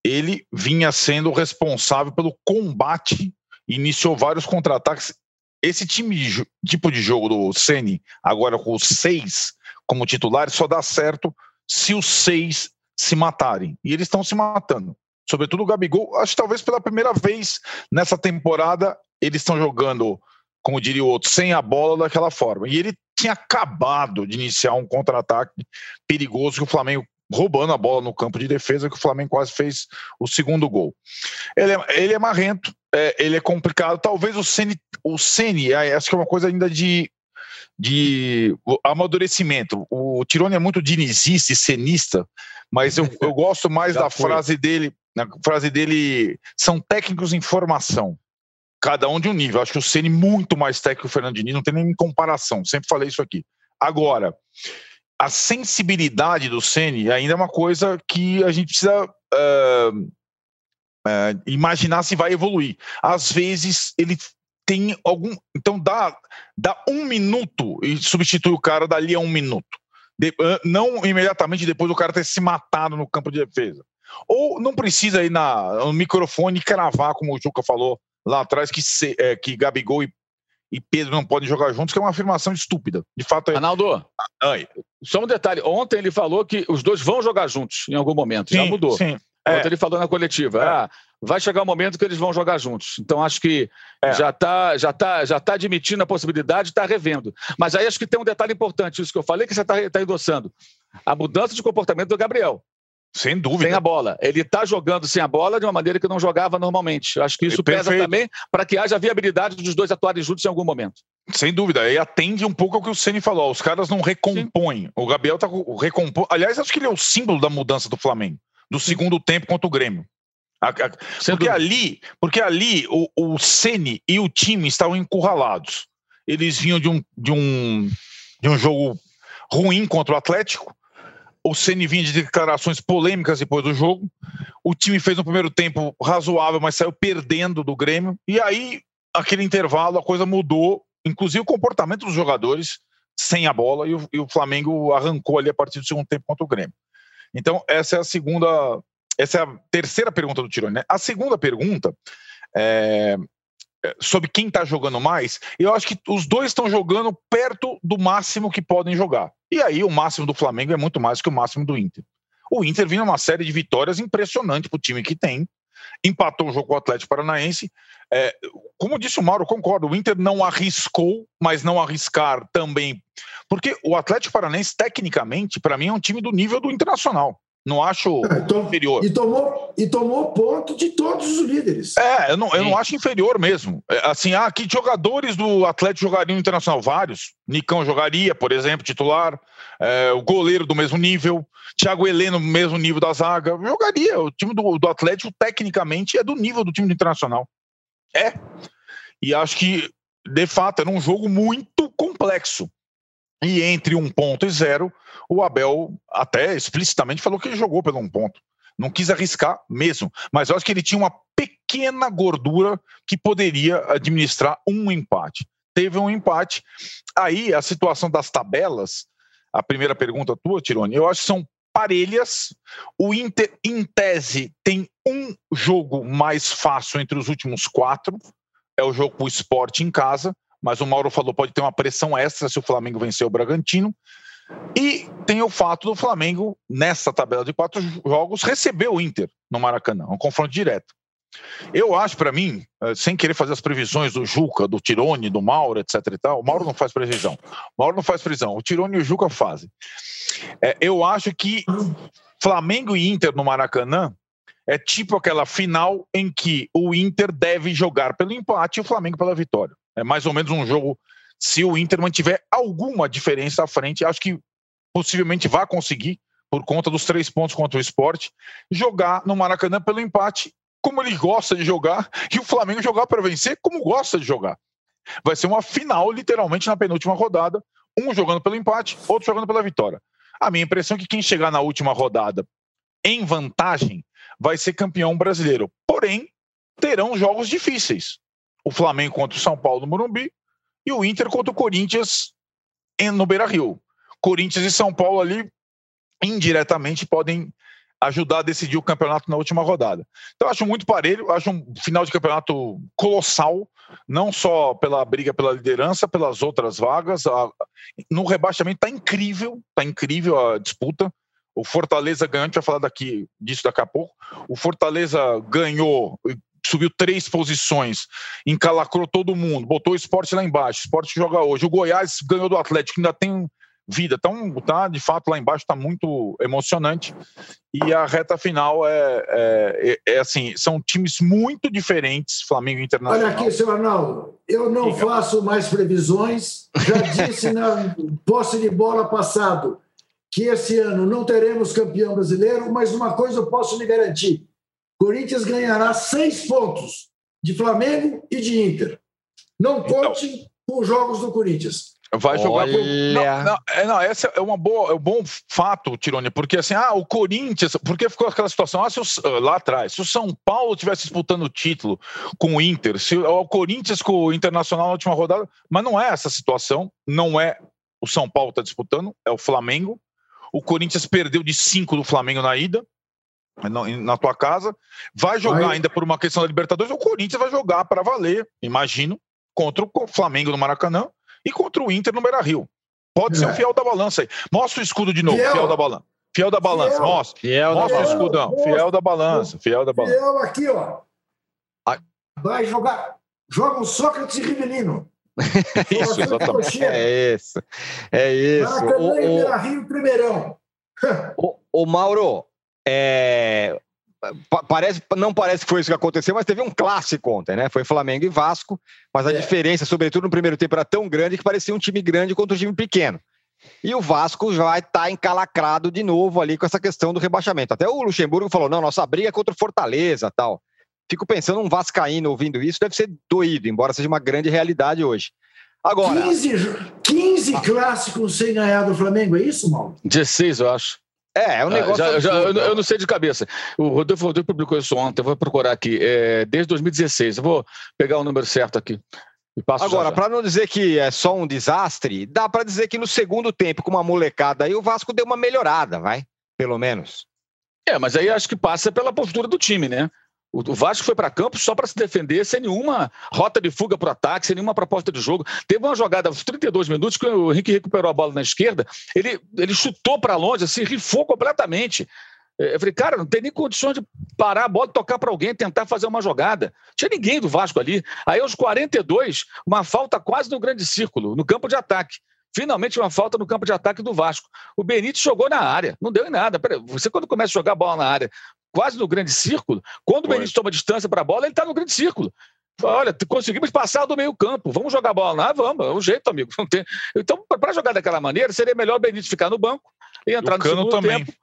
ele vinha sendo responsável pelo combate, iniciou vários contra-ataques. Esse time tipo de jogo do Ceni, agora com os seis como titulares, só dá certo se os seis se matarem. E eles estão se matando. Sobretudo o Gabigol, acho que talvez pela primeira vez nessa temporada eles estão jogando, como diria o outro, sem a bola daquela forma. E ele tinha acabado de iniciar um contra-ataque perigoso que o Flamengo roubando a bola no campo de defesa, que o Flamengo quase fez o segundo gol. Ele é, ele é marrento, é, ele é complicado. Talvez o Ceni, o Ceni, acho que é uma coisa ainda de, de amadurecimento. O Tirone é muito dinizista e cenista, mas eu, eu gosto mais da foi. frase dele. Na frase dele, são técnicos em formação cada um de um nível. Acho que o Ceni muito mais técnico que o Fernando Diniz, não tem nem comparação. Sempre falei isso aqui. Agora, a sensibilidade do Ceni ainda é uma coisa que a gente precisa uh, uh, imaginar se vai evoluir. Às vezes ele tem algum, então dá, dá um minuto e substitui o cara dali a um minuto. De, uh, não imediatamente depois do cara ter se matado no campo de defesa. Ou não precisa ir na, no microfone cravar, como o Juca falou lá atrás, que, se, é, que Gabigol e e Pedro não podem jogar juntos, que é uma afirmação estúpida. De fato, é. Arnaldo, só um detalhe. Ontem ele falou que os dois vão jogar juntos em algum momento. Sim, Já mudou. Sim. Ontem é. ele falou na coletiva. É. Ah, vai chegar o um momento que eles vão jogar juntos. Então acho que é. já está já tá, já tá admitindo a possibilidade, está revendo. Mas aí acho que tem um detalhe importante, isso que eu falei, que você está tá endossando. A mudança de comportamento do Gabriel. Sem dúvida. Sem a bola. Ele está jogando sem a bola de uma maneira que não jogava normalmente. Acho que isso Perfeito. pesa também para que haja viabilidade dos dois atuarem juntos em algum momento. Sem dúvida. E atende um pouco ao que o Ceni falou. Os caras não recompõem. Sim. O Gabriel está recompõe. Aliás, acho que ele é o símbolo da mudança do Flamengo. Do segundo tempo contra o Grêmio. Porque ali, porque ali o, o Ceni e o time estavam encurralados. Eles vinham de um, de um, de um jogo ruim contra o Atlético o Ceni vinha de declarações polêmicas depois do jogo. O time fez um primeiro tempo razoável, mas saiu perdendo do Grêmio. E aí, aquele intervalo, a coisa mudou, inclusive o comportamento dos jogadores sem a bola, e o, e o Flamengo arrancou ali a partir do segundo tempo contra o Grêmio. Então, essa é a segunda. Essa é a terceira pergunta do Tirone. Né? A segunda pergunta é, sobre quem está jogando mais, eu acho que os dois estão jogando perto do máximo que podem jogar. E aí o máximo do Flamengo é muito mais que o máximo do Inter. O Inter vinha uma série de vitórias impressionante para o time que tem. Empatou o jogo com o Atlético Paranaense. É, como disse o Mauro, concordo. O Inter não arriscou, mas não arriscar também. Porque o Atlético Paranaense, tecnicamente, para mim, é um time do nível do Internacional. Não acho é, inferior. E tomou, e tomou ponto de todos os líderes. É, eu não, eu não acho inferior mesmo. É, assim, ah, que jogadores do Atlético jogariam internacional? Vários. Nicão jogaria, por exemplo, titular. É, o goleiro do mesmo nível. Thiago Heleno, mesmo nível da zaga. Jogaria. O time do, do Atlético, tecnicamente, é do nível do time do Internacional. É. E acho que, de fato, era um jogo muito complexo. E entre um ponto e zero, o Abel até explicitamente falou que ele jogou pelo um ponto. Não quis arriscar mesmo. Mas eu acho que ele tinha uma pequena gordura que poderia administrar um empate. Teve um empate. Aí a situação das tabelas, a primeira pergunta tua, Tirone, eu acho que são parelhas. O Inter, em tese, tem um jogo mais fácil entre os últimos quatro. É o jogo com o esporte em casa mas o Mauro falou pode ter uma pressão extra se o Flamengo vencer o Bragantino. E tem o fato do Flamengo, nessa tabela de quatro jogos, receber o Inter no Maracanã, um confronto direto. Eu acho, para mim, eh, sem querer fazer as previsões do Juca, do Tirone, do Mauro, etc e tal, o Mauro não faz previsão. O Mauro não faz previsão, o Tirone e o Juca fazem. É, eu acho que Flamengo e Inter no Maracanã é tipo aquela final em que o Inter deve jogar pelo empate e o Flamengo pela vitória. É mais ou menos um jogo. Se o Inter mantiver alguma diferença à frente, acho que possivelmente vai conseguir, por conta dos três pontos contra o esporte, jogar no Maracanã pelo empate, como ele gosta de jogar, e o Flamengo jogar para vencer como gosta de jogar. Vai ser uma final, literalmente, na penúltima rodada, um jogando pelo empate, outro jogando pela vitória. A minha impressão é que quem chegar na última rodada em vantagem vai ser campeão brasileiro. Porém, terão jogos difíceis o Flamengo contra o São Paulo no Morumbi e o Inter contra o Corinthians no Beira-Rio. Corinthians e São Paulo ali indiretamente podem ajudar a decidir o campeonato na última rodada. Então acho muito parelho, acho um final de campeonato colossal, não só pela briga pela liderança, pelas outras vagas. no rebaixamento está incrível, está incrível a disputa. O Fortaleza ganhou, a gente vai falar daqui, disso daqui a pouco. O Fortaleza ganhou, subiu três posições, encalacrou todo mundo, botou o esporte lá embaixo. O esporte joga hoje. O Goiás ganhou do Atlético, ainda tem vida. Então, tá, de fato, lá embaixo está muito emocionante. E a reta final é, é, é, é, assim: são times muito diferentes, Flamengo e Internacional. Olha aqui, seu Arnaldo, eu não faço mais previsões. Já disse na [LAUGHS] posse de bola passado que esse ano não teremos campeão brasileiro, mas uma coisa eu posso lhe garantir: Corinthians ganhará seis pontos de Flamengo e de Inter. Não então. conte então, com os jogos do Corinthians. Vai jogar Olha... não, não, é, não, essa é uma boa, é um bom fato, Tirone, porque assim, ah, o Corinthians, porque ficou aquela situação ah, se o, lá atrás, se o São Paulo estivesse disputando o título com o Inter, se o Corinthians com o Internacional na última rodada, mas não é essa situação, não é o São Paulo está disputando, é o Flamengo. O Corinthians perdeu de cinco do Flamengo na ida, na tua casa, vai jogar ainda por uma questão da Libertadores, o Corinthians vai jogar para valer, imagino, contra o Flamengo no Maracanã e contra o Inter no Beira-Rio. Pode é. ser o fiel da balança aí. Mostra o escudo de novo, fiel, fiel da balança. Fiel da balança, fiel. mostra. Fiel mostra o escudão. Fiel, fiel da balança, fiel da balança. Fiel aqui, ó. Vai jogar. Joga o Sócrates e Rivelino. Isso, exatamente. É isso. É isso. Maracanã o, Beira-Rio, primeirão. o, o Mauro, é, parece, não parece que foi isso que aconteceu, mas teve um clássico ontem, né? Foi Flamengo e Vasco, mas a é. diferença, sobretudo no primeiro tempo, era tão grande que parecia um time grande contra um time pequeno. E o Vasco vai estar tá encalacrado de novo ali com essa questão do rebaixamento. Até o Luxemburgo falou: não, nossa briga é contra o Fortaleza tal. Fico pensando, um Vascaíno ouvindo isso deve ser doído, embora seja uma grande realidade hoje. Agora. 15, 15 clássicos sem ganhar do Flamengo, é isso, Mauro? 16, eu acho. É, é um ah, negócio. já, já, eu, eu, não sei de cabeça. O Rodolfo, Rodolfo publicou isso ontem, eu vou procurar aqui. É, desde 2016. Eu vou pegar o número certo aqui. Agora, para não dizer que é só um desastre, dá para dizer que no segundo tempo, com uma molecada aí, o Vasco deu uma melhorada, vai? Pelo menos. É, mas aí acho que passa pela postura do time, né? O Vasco foi para campo só para se defender, sem nenhuma rota de fuga para o ataque, sem nenhuma proposta de jogo. Teve uma jogada aos 32 minutos que o Henrique recuperou a bola na esquerda, ele, ele chutou para longe, assim, rifou completamente. É, eu falei, cara, não tem nem condições de parar a bola, tocar para alguém, tentar fazer uma jogada. Tinha ninguém do Vasco ali. Aí, aos 42, uma falta quase no grande círculo, no campo de ataque. Finalmente, uma falta no campo de ataque do Vasco. O Benítez jogou na área, não deu em nada. Você, quando começa a jogar a bola na área, quase no grande círculo. Quando o Benítez toma distância para a bola, ele está no grande círculo. Olha, conseguimos passar do meio campo. Vamos jogar bola lá? Vamos. É um jeito, amigo. Não tem... Então, para jogar daquela maneira, seria melhor o Benítez ficar no banco e entrar o no segundo também. tempo.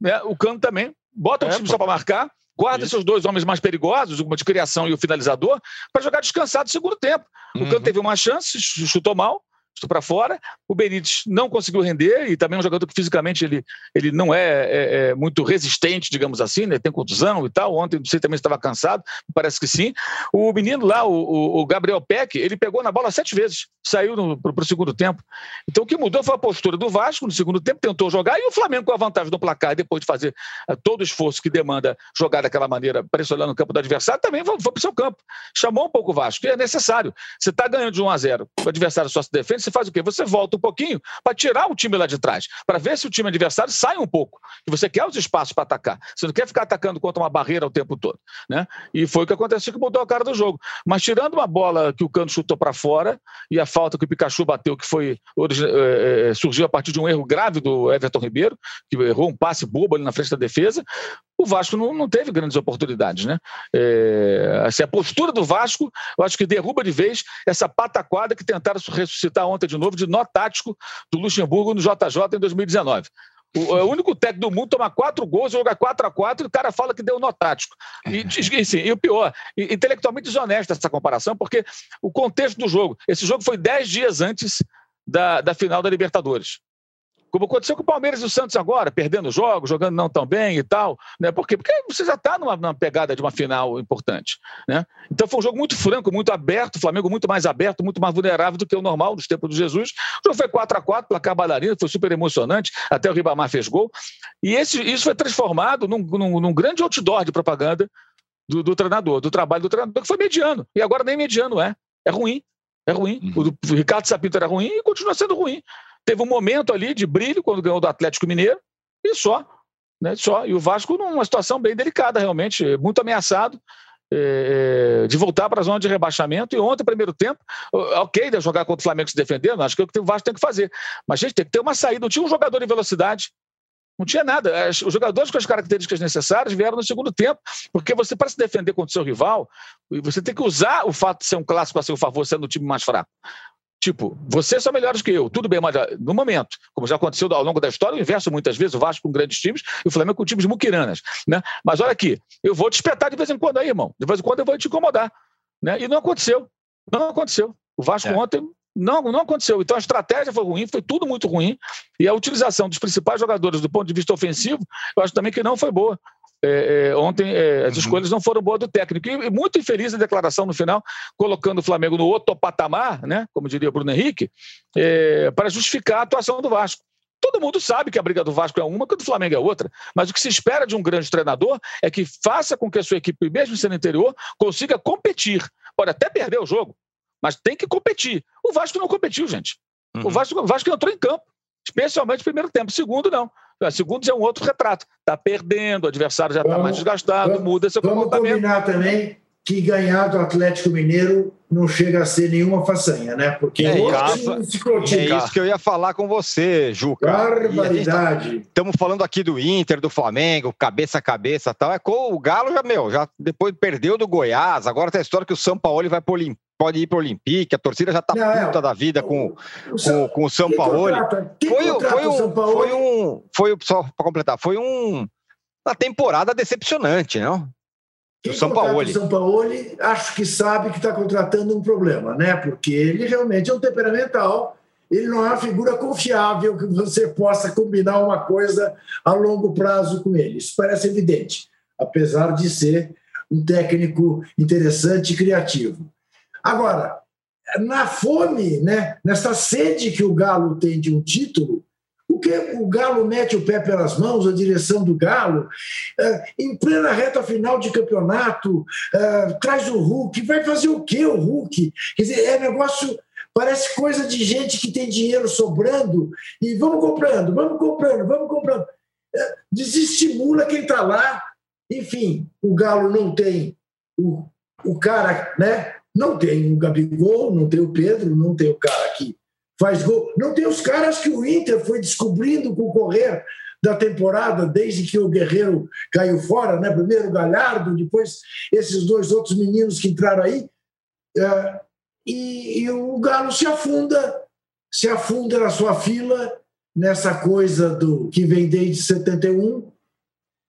Né? O Cano também. Bota o é, time pô. só para marcar. Guarda Isso. seus dois homens mais perigosos, o de criação e o finalizador, para jogar descansado no segundo tempo. O uhum. Cano teve uma chance, chutou mal, para fora. O Benítez não conseguiu render e também é um jogador que fisicamente ele, ele não é, é, é muito resistente, digamos assim, né? tem contusão e tal. Ontem, sei também estava cansado, parece que sim. O menino lá, o, o Gabriel Peck, ele pegou na bola sete vezes, saiu para o segundo tempo. Então o que mudou foi a postura do Vasco no segundo tempo, tentou jogar e o Flamengo com a vantagem do placar, depois de fazer uh, todo o esforço que demanda jogar daquela maneira, pressionando o campo do adversário, também foi, foi para o seu campo. Chamou um pouco o Vasco, que é necessário. Você está ganhando de 1 a 0, o adversário só se defende, você faz o quê? Você volta um pouquinho para tirar o time lá de trás, para ver se o time adversário sai um pouco. E você quer os espaços para atacar. Você não quer ficar atacando contra uma barreira o tempo todo. Né? E foi o que aconteceu que mudou a cara do jogo. Mas tirando uma bola que o Cano chutou para fora e a falta que o Pikachu bateu, que foi é, surgiu a partir de um erro grave do Everton Ribeiro, que errou um passe bobo ali na frente da defesa, o Vasco não, não teve grandes oportunidades. Né? É, assim, a postura do Vasco, eu acho que derruba de vez essa pataquada que tentaram ressuscitar ontem de novo, de nó tático do Luxemburgo no JJ em 2019. O, é o único técnico do mundo toma quatro gols, joga 4 a 4 e o cara fala que deu nó tático. E, assim, e o pior, intelectualmente desonesto essa comparação, porque o contexto do jogo, esse jogo foi dez dias antes da, da final da Libertadores. Como aconteceu com o Palmeiras e o Santos agora, perdendo jogos, jogando não tão bem e tal. Né? Por quê? Porque você já está numa, numa, pegada de uma final importante. Né? Então foi um jogo muito franco, muito aberto, o Flamengo muito mais aberto, muito mais vulnerável do que o normal dos tempos de Jesus. O jogo foi 4 a 4 placar bailarina, foi super emocionante, até o Ribamar fez gol. E esse, isso foi transformado num, num, num grande outdoor de propaganda do, do, treinador, do trabalho do treinador, que foi mediano. E agora nem mediano é. É ruim. É ruim. Uhum. O, o Ricardo Sapinto era ruim e continua sendo ruim. Teve um momento ali de brilho quando ganhou do Atlético Mineiro e só. Né, só. E o Vasco numa situação bem delicada, realmente, muito ameaçado. É, de voltar para a zona de rebaixamento. E ontem, primeiro tempo, ok, de jogar contra o Flamengo se defendendo, acho que é o que o Vasco tem que fazer. Mas, gente, tem que ter uma saída. Não tinha um jogador de velocidade, não tinha nada. Os jogadores com as características necessárias vieram no segundo tempo, porque você, para se defender contra o seu rival, você tem que usar o fato de ser um clássico a seu favor, sendo o time mais fraco. Tipo, vocês são melhores que eu, tudo bem, mas ah, no momento, como já aconteceu ao longo da história, o inverso muitas vezes, o Vasco com grandes times e o Flamengo com times muquiranas. Né? Mas olha aqui, eu vou te espetar de vez em quando aí, irmão. De vez em quando eu vou te incomodar. Né? E não aconteceu. Não aconteceu. O Vasco é. ontem não, não aconteceu. Então a estratégia foi ruim, foi tudo muito ruim. E a utilização dos principais jogadores do ponto de vista ofensivo, eu acho também que não foi boa. É, é, ontem é, as uhum. escolhas não foram boas do técnico. E, muito infeliz a declaração no final, colocando o Flamengo no outro patamar, né, como diria Bruno Henrique, é, para justificar a atuação do Vasco. Todo mundo sabe que a briga do Vasco é uma, que a do Flamengo é outra. Mas o que se espera de um grande treinador é que faça com que a sua equipe, mesmo sendo interior, consiga competir. Pode até perder o jogo, mas tem que competir. O Vasco não competiu, gente. Uhum. O, Vasco, o Vasco entrou em campo, especialmente no primeiro tempo. Segundo, não. Segundo é um outro retrato. Está perdendo, o adversário já está mais desgastado, vamos, muda seu vamos comportamento. Vamos combinar também que ganhar do Atlético Mineiro não chega a ser nenhuma façanha, né? Porque é, casa, é isso que eu ia falar com você, Juca. Barbaridade. Estamos tá, falando aqui do Inter, do Flamengo, cabeça a cabeça tal. É com o Galo já, meu, já depois perdeu do Goiás, agora tem a história que o São Paulo vai pro pode ir para o Olympique, a torcida já está puta é, da vida com, o, com, com o São Paulo. Foi, foi, um, foi um. Foi só para completar, foi um, uma temporada decepcionante, não? Quem São Paulo. O São Paulo acho que sabe que está contratando um problema, né? Porque ele realmente é um temperamental, ele não é uma figura confiável que você possa combinar uma coisa a longo prazo com ele. Isso parece evidente, apesar de ser um técnico interessante e criativo. Agora, na fome, né, nessa sede que o Galo tem de um título, o que o Galo mete o pé pelas mãos, a direção do Galo, é, em plena reta final de campeonato, é, traz o Hulk, vai fazer o quê o Hulk? Quer dizer, é negócio, parece coisa de gente que tem dinheiro sobrando e vamos comprando, vamos comprando, vamos comprando. É, desestimula quem está lá. Enfim, o Galo não tem o, o cara, né? Não tem o Gabigol, não tem o Pedro, não tem o cara que faz gol. Não tem os caras que o Inter foi descobrindo com o correr da temporada, desde que o Guerreiro caiu fora, né? primeiro o Galhardo, depois esses dois outros meninos que entraram aí. É, e, e o Galo se afunda, se afunda na sua fila, nessa coisa do que vem desde 71,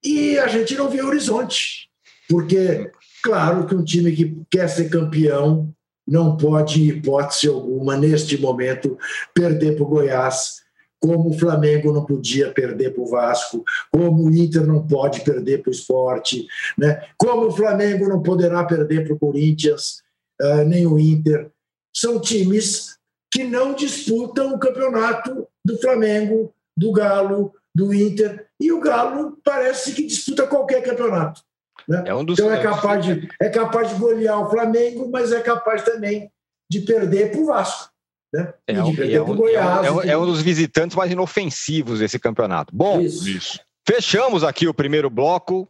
e a gente não vê horizonte, porque Claro que um time que quer ser campeão não pode, hipótese alguma, neste momento, perder para o Goiás, como o Flamengo não podia perder para o Vasco, como o Inter não pode perder para o esporte, né? como o Flamengo não poderá perder para o Corinthians, uh, nem o Inter. São times que não disputam o campeonato do Flamengo, do Galo, do Inter, e o Galo parece que disputa qualquer campeonato. Né? É um dos, então é capaz, de, é capaz de golear o Flamengo, mas é capaz também de perder para o Vasco. Né? É, um, é, um, Goiás, é, um, é, um, dos visitantes mais inofensivos desse campeonato. Bom, isso. Isso. fechamos aqui o primeiro bloco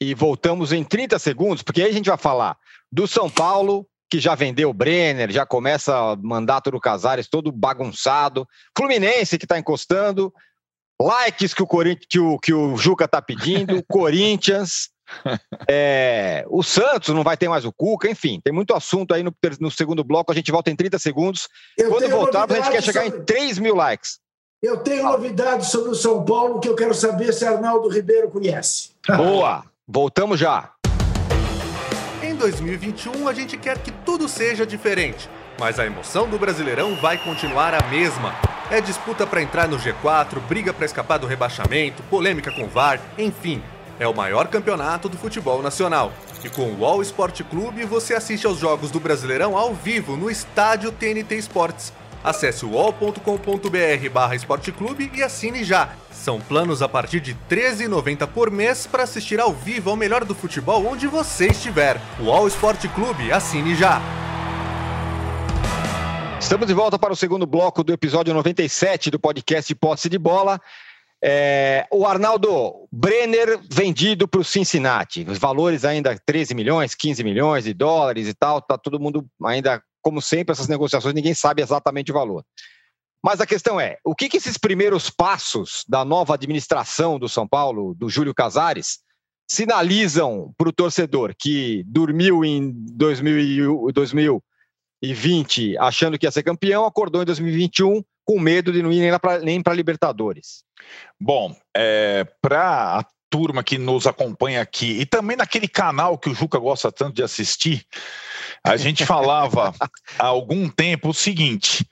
e voltamos em 30 segundos, porque aí a gente vai falar do São Paulo, que já vendeu o Brenner, já começa o mandato do Casares todo bagunçado, Fluminense que está encostando, likes que o, que o, que o Juca está pedindo, [LAUGHS] Corinthians, é, o Santos não vai ter mais o Cuca, enfim, tem muito assunto aí no, no segundo bloco. A gente volta em 30 segundos. Eu Quando voltarmos, a gente quer chegar sobre... em 3 mil likes. Eu tenho novidades sobre o São Paulo que eu quero saber se Arnaldo Ribeiro conhece. Boa! Voltamos já. Em 2021, a gente quer que tudo seja diferente, mas a emoção do Brasileirão vai continuar a mesma. É disputa para entrar no G4, briga para escapar do rebaixamento, polêmica com o VAR, enfim. É o maior campeonato do futebol nacional. E com o UOL Esporte Clube você assiste aos jogos do Brasileirão ao vivo no estádio TNT Esportes. Acesse uol.com.br barra esporteclube e assine já. São planos a partir de R$ 13,90 por mês para assistir ao vivo ao melhor do futebol onde você estiver. UOL Esporte Clube, assine já. Estamos de volta para o segundo bloco do episódio 97 do podcast Posse de Bola. É, o Arnaldo Brenner vendido para o Cincinnati. Os valores ainda 13 milhões, 15 milhões de dólares e tal. Tá todo mundo ainda, como sempre, essas negociações, ninguém sabe exatamente o valor. Mas a questão é, o que, que esses primeiros passos da nova administração do São Paulo, do Júlio Casares, sinalizam para o torcedor que dormiu em 2000, 2020 achando que ia ser campeão, acordou em 2021 com medo de não ir nem para Libertadores? Bom, é, para a turma que nos acompanha aqui e também naquele canal que o Juca gosta tanto de assistir, a gente falava [LAUGHS] há algum tempo o seguinte: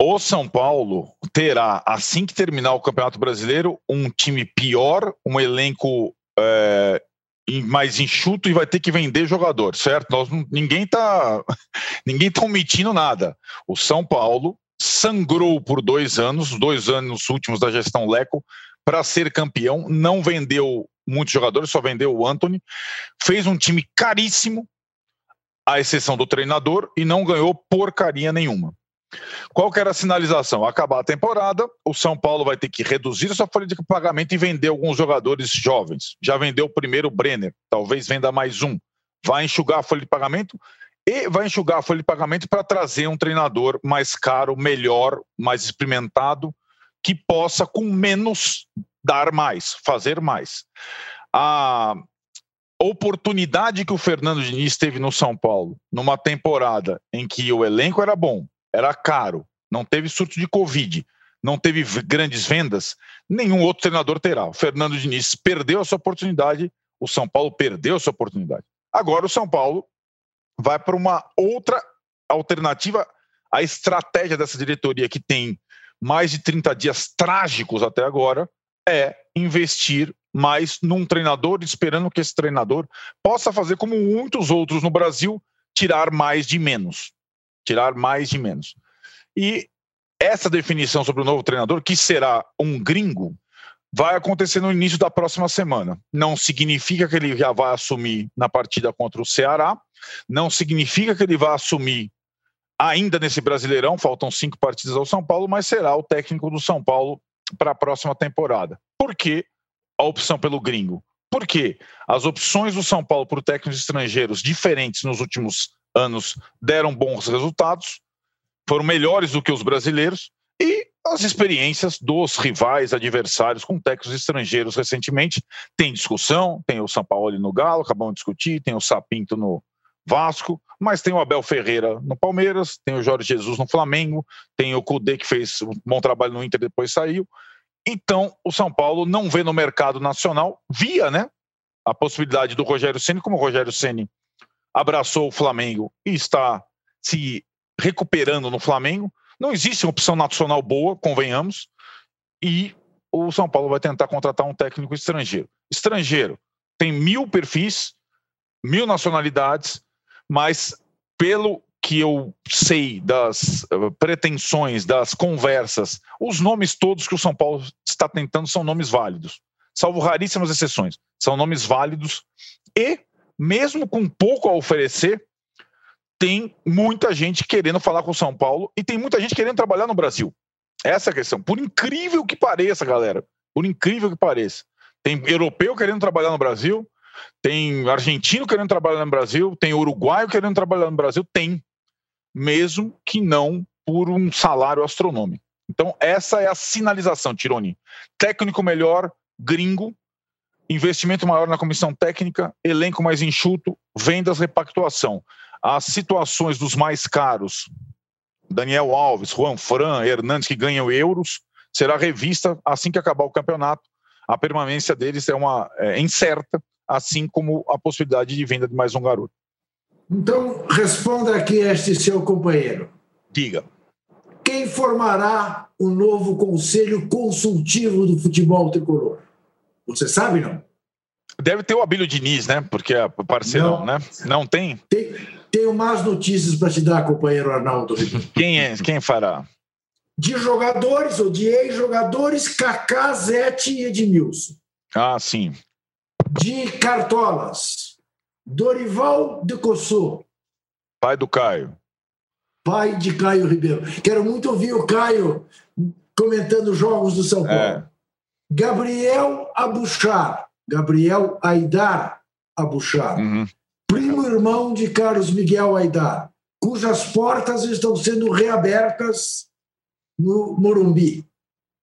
o São Paulo terá, assim que terminar o Campeonato Brasileiro, um time pior, um elenco é, mais enxuto e vai ter que vender jogador, certo? Nós, ninguém está [LAUGHS] ninguém tá omitindo nada. O São Paulo sangrou por dois anos, dois anos últimos da gestão Leco, para ser campeão, não vendeu muitos jogadores, só vendeu o Anthony, fez um time caríssimo, à exceção do treinador, e não ganhou porcaria nenhuma. Qual que era a sinalização? Acabar a temporada, o São Paulo vai ter que reduzir sua folha de pagamento e vender alguns jogadores jovens. Já vendeu o primeiro Brenner, talvez venda mais um. Vai enxugar a folha de pagamento e vai enxugar a folha de pagamento para trazer um treinador mais caro, melhor, mais experimentado, que possa, com menos, dar mais, fazer mais. A oportunidade que o Fernando Diniz teve no São Paulo, numa temporada em que o elenco era bom, era caro, não teve surto de Covid, não teve grandes vendas, nenhum outro treinador terá. O Fernando Diniz perdeu essa oportunidade, o São Paulo perdeu essa oportunidade. Agora o São Paulo vai para uma outra alternativa. A estratégia dessa diretoria, que tem mais de 30 dias trágicos até agora, é investir mais num treinador, esperando que esse treinador possa fazer como muitos outros no Brasil, tirar mais de menos tirar mais de menos. E essa definição sobre o novo treinador, que será um gringo, vai acontecer no início da próxima semana. Não significa que ele já vai assumir na partida contra o Ceará, não significa que ele vai assumir ainda nesse Brasileirão, faltam cinco partidas ao São Paulo, mas será o técnico do São Paulo para a próxima temporada. Por que a opção pelo gringo? Porque as opções do São Paulo por técnicos estrangeiros diferentes nos últimos anos deram bons resultados, foram melhores do que os brasileiros, e as experiências dos rivais adversários com técnicos estrangeiros recentemente. Tem discussão, tem o São Paulo no Galo, acabamos de discutir, tem o Sapinto no Vasco, mas tem o Abel Ferreira no Palmeiras, tem o Jorge Jesus no Flamengo, tem o Cudê que fez um bom trabalho no Inter depois saiu. Então, o São Paulo não vê no mercado nacional, via né, a possibilidade do Rogério Ceni, como o Rogério Ceni abraçou o Flamengo e está se recuperando no Flamengo. Não existe uma opção nacional boa, convenhamos, e o São Paulo vai tentar contratar um técnico estrangeiro. Estrangeiro tem mil perfis, mil nacionalidades, mas pelo que eu sei das uh, pretensões, das conversas, os nomes todos que o São Paulo está tentando são nomes válidos, salvo raríssimas exceções. São nomes válidos e mesmo com pouco a oferecer, tem muita gente querendo falar com o São Paulo e tem muita gente querendo trabalhar no Brasil. Essa é a questão. Por incrível que pareça, galera, por incrível que pareça, tem europeu querendo trabalhar no Brasil, tem argentino querendo trabalhar no Brasil, tem uruguaio querendo trabalhar no Brasil, tem, mesmo que não por um salário astronômico. Então, essa é a sinalização, Tironi. Técnico melhor, gringo, investimento maior na comissão técnica, elenco mais enxuto, vendas, repactuação. As situações dos mais caros, Daniel Alves, Juan Fran, Hernandes, que ganham euros, será revista assim que acabar o campeonato. A permanência deles é uma é, incerta, assim como a possibilidade de venda de mais um garoto. Então, responda aqui este seu companheiro. Diga. Quem formará o novo Conselho Consultivo do Futebol Tricolor? Você sabe, não? Deve ter o Abílio Diniz, né? Porque é parceirão, não. né? Não tem? tem? Tenho más notícias para te dar, companheiro Arnaldo. Quem, é, quem fará? De jogadores ou de ex-jogadores, Kaká, Zete e Edmilson. Ah, sim. De cartolas, Dorival de Cossô. Pai do Caio. Pai de Caio Ribeiro. Quero muito ouvir o Caio comentando jogos do São Paulo. É. Gabriel Abuchar, Gabriel Aidar Abuchar, uhum. primo irmão de Carlos Miguel Aidar, cujas portas estão sendo reabertas no Morumbi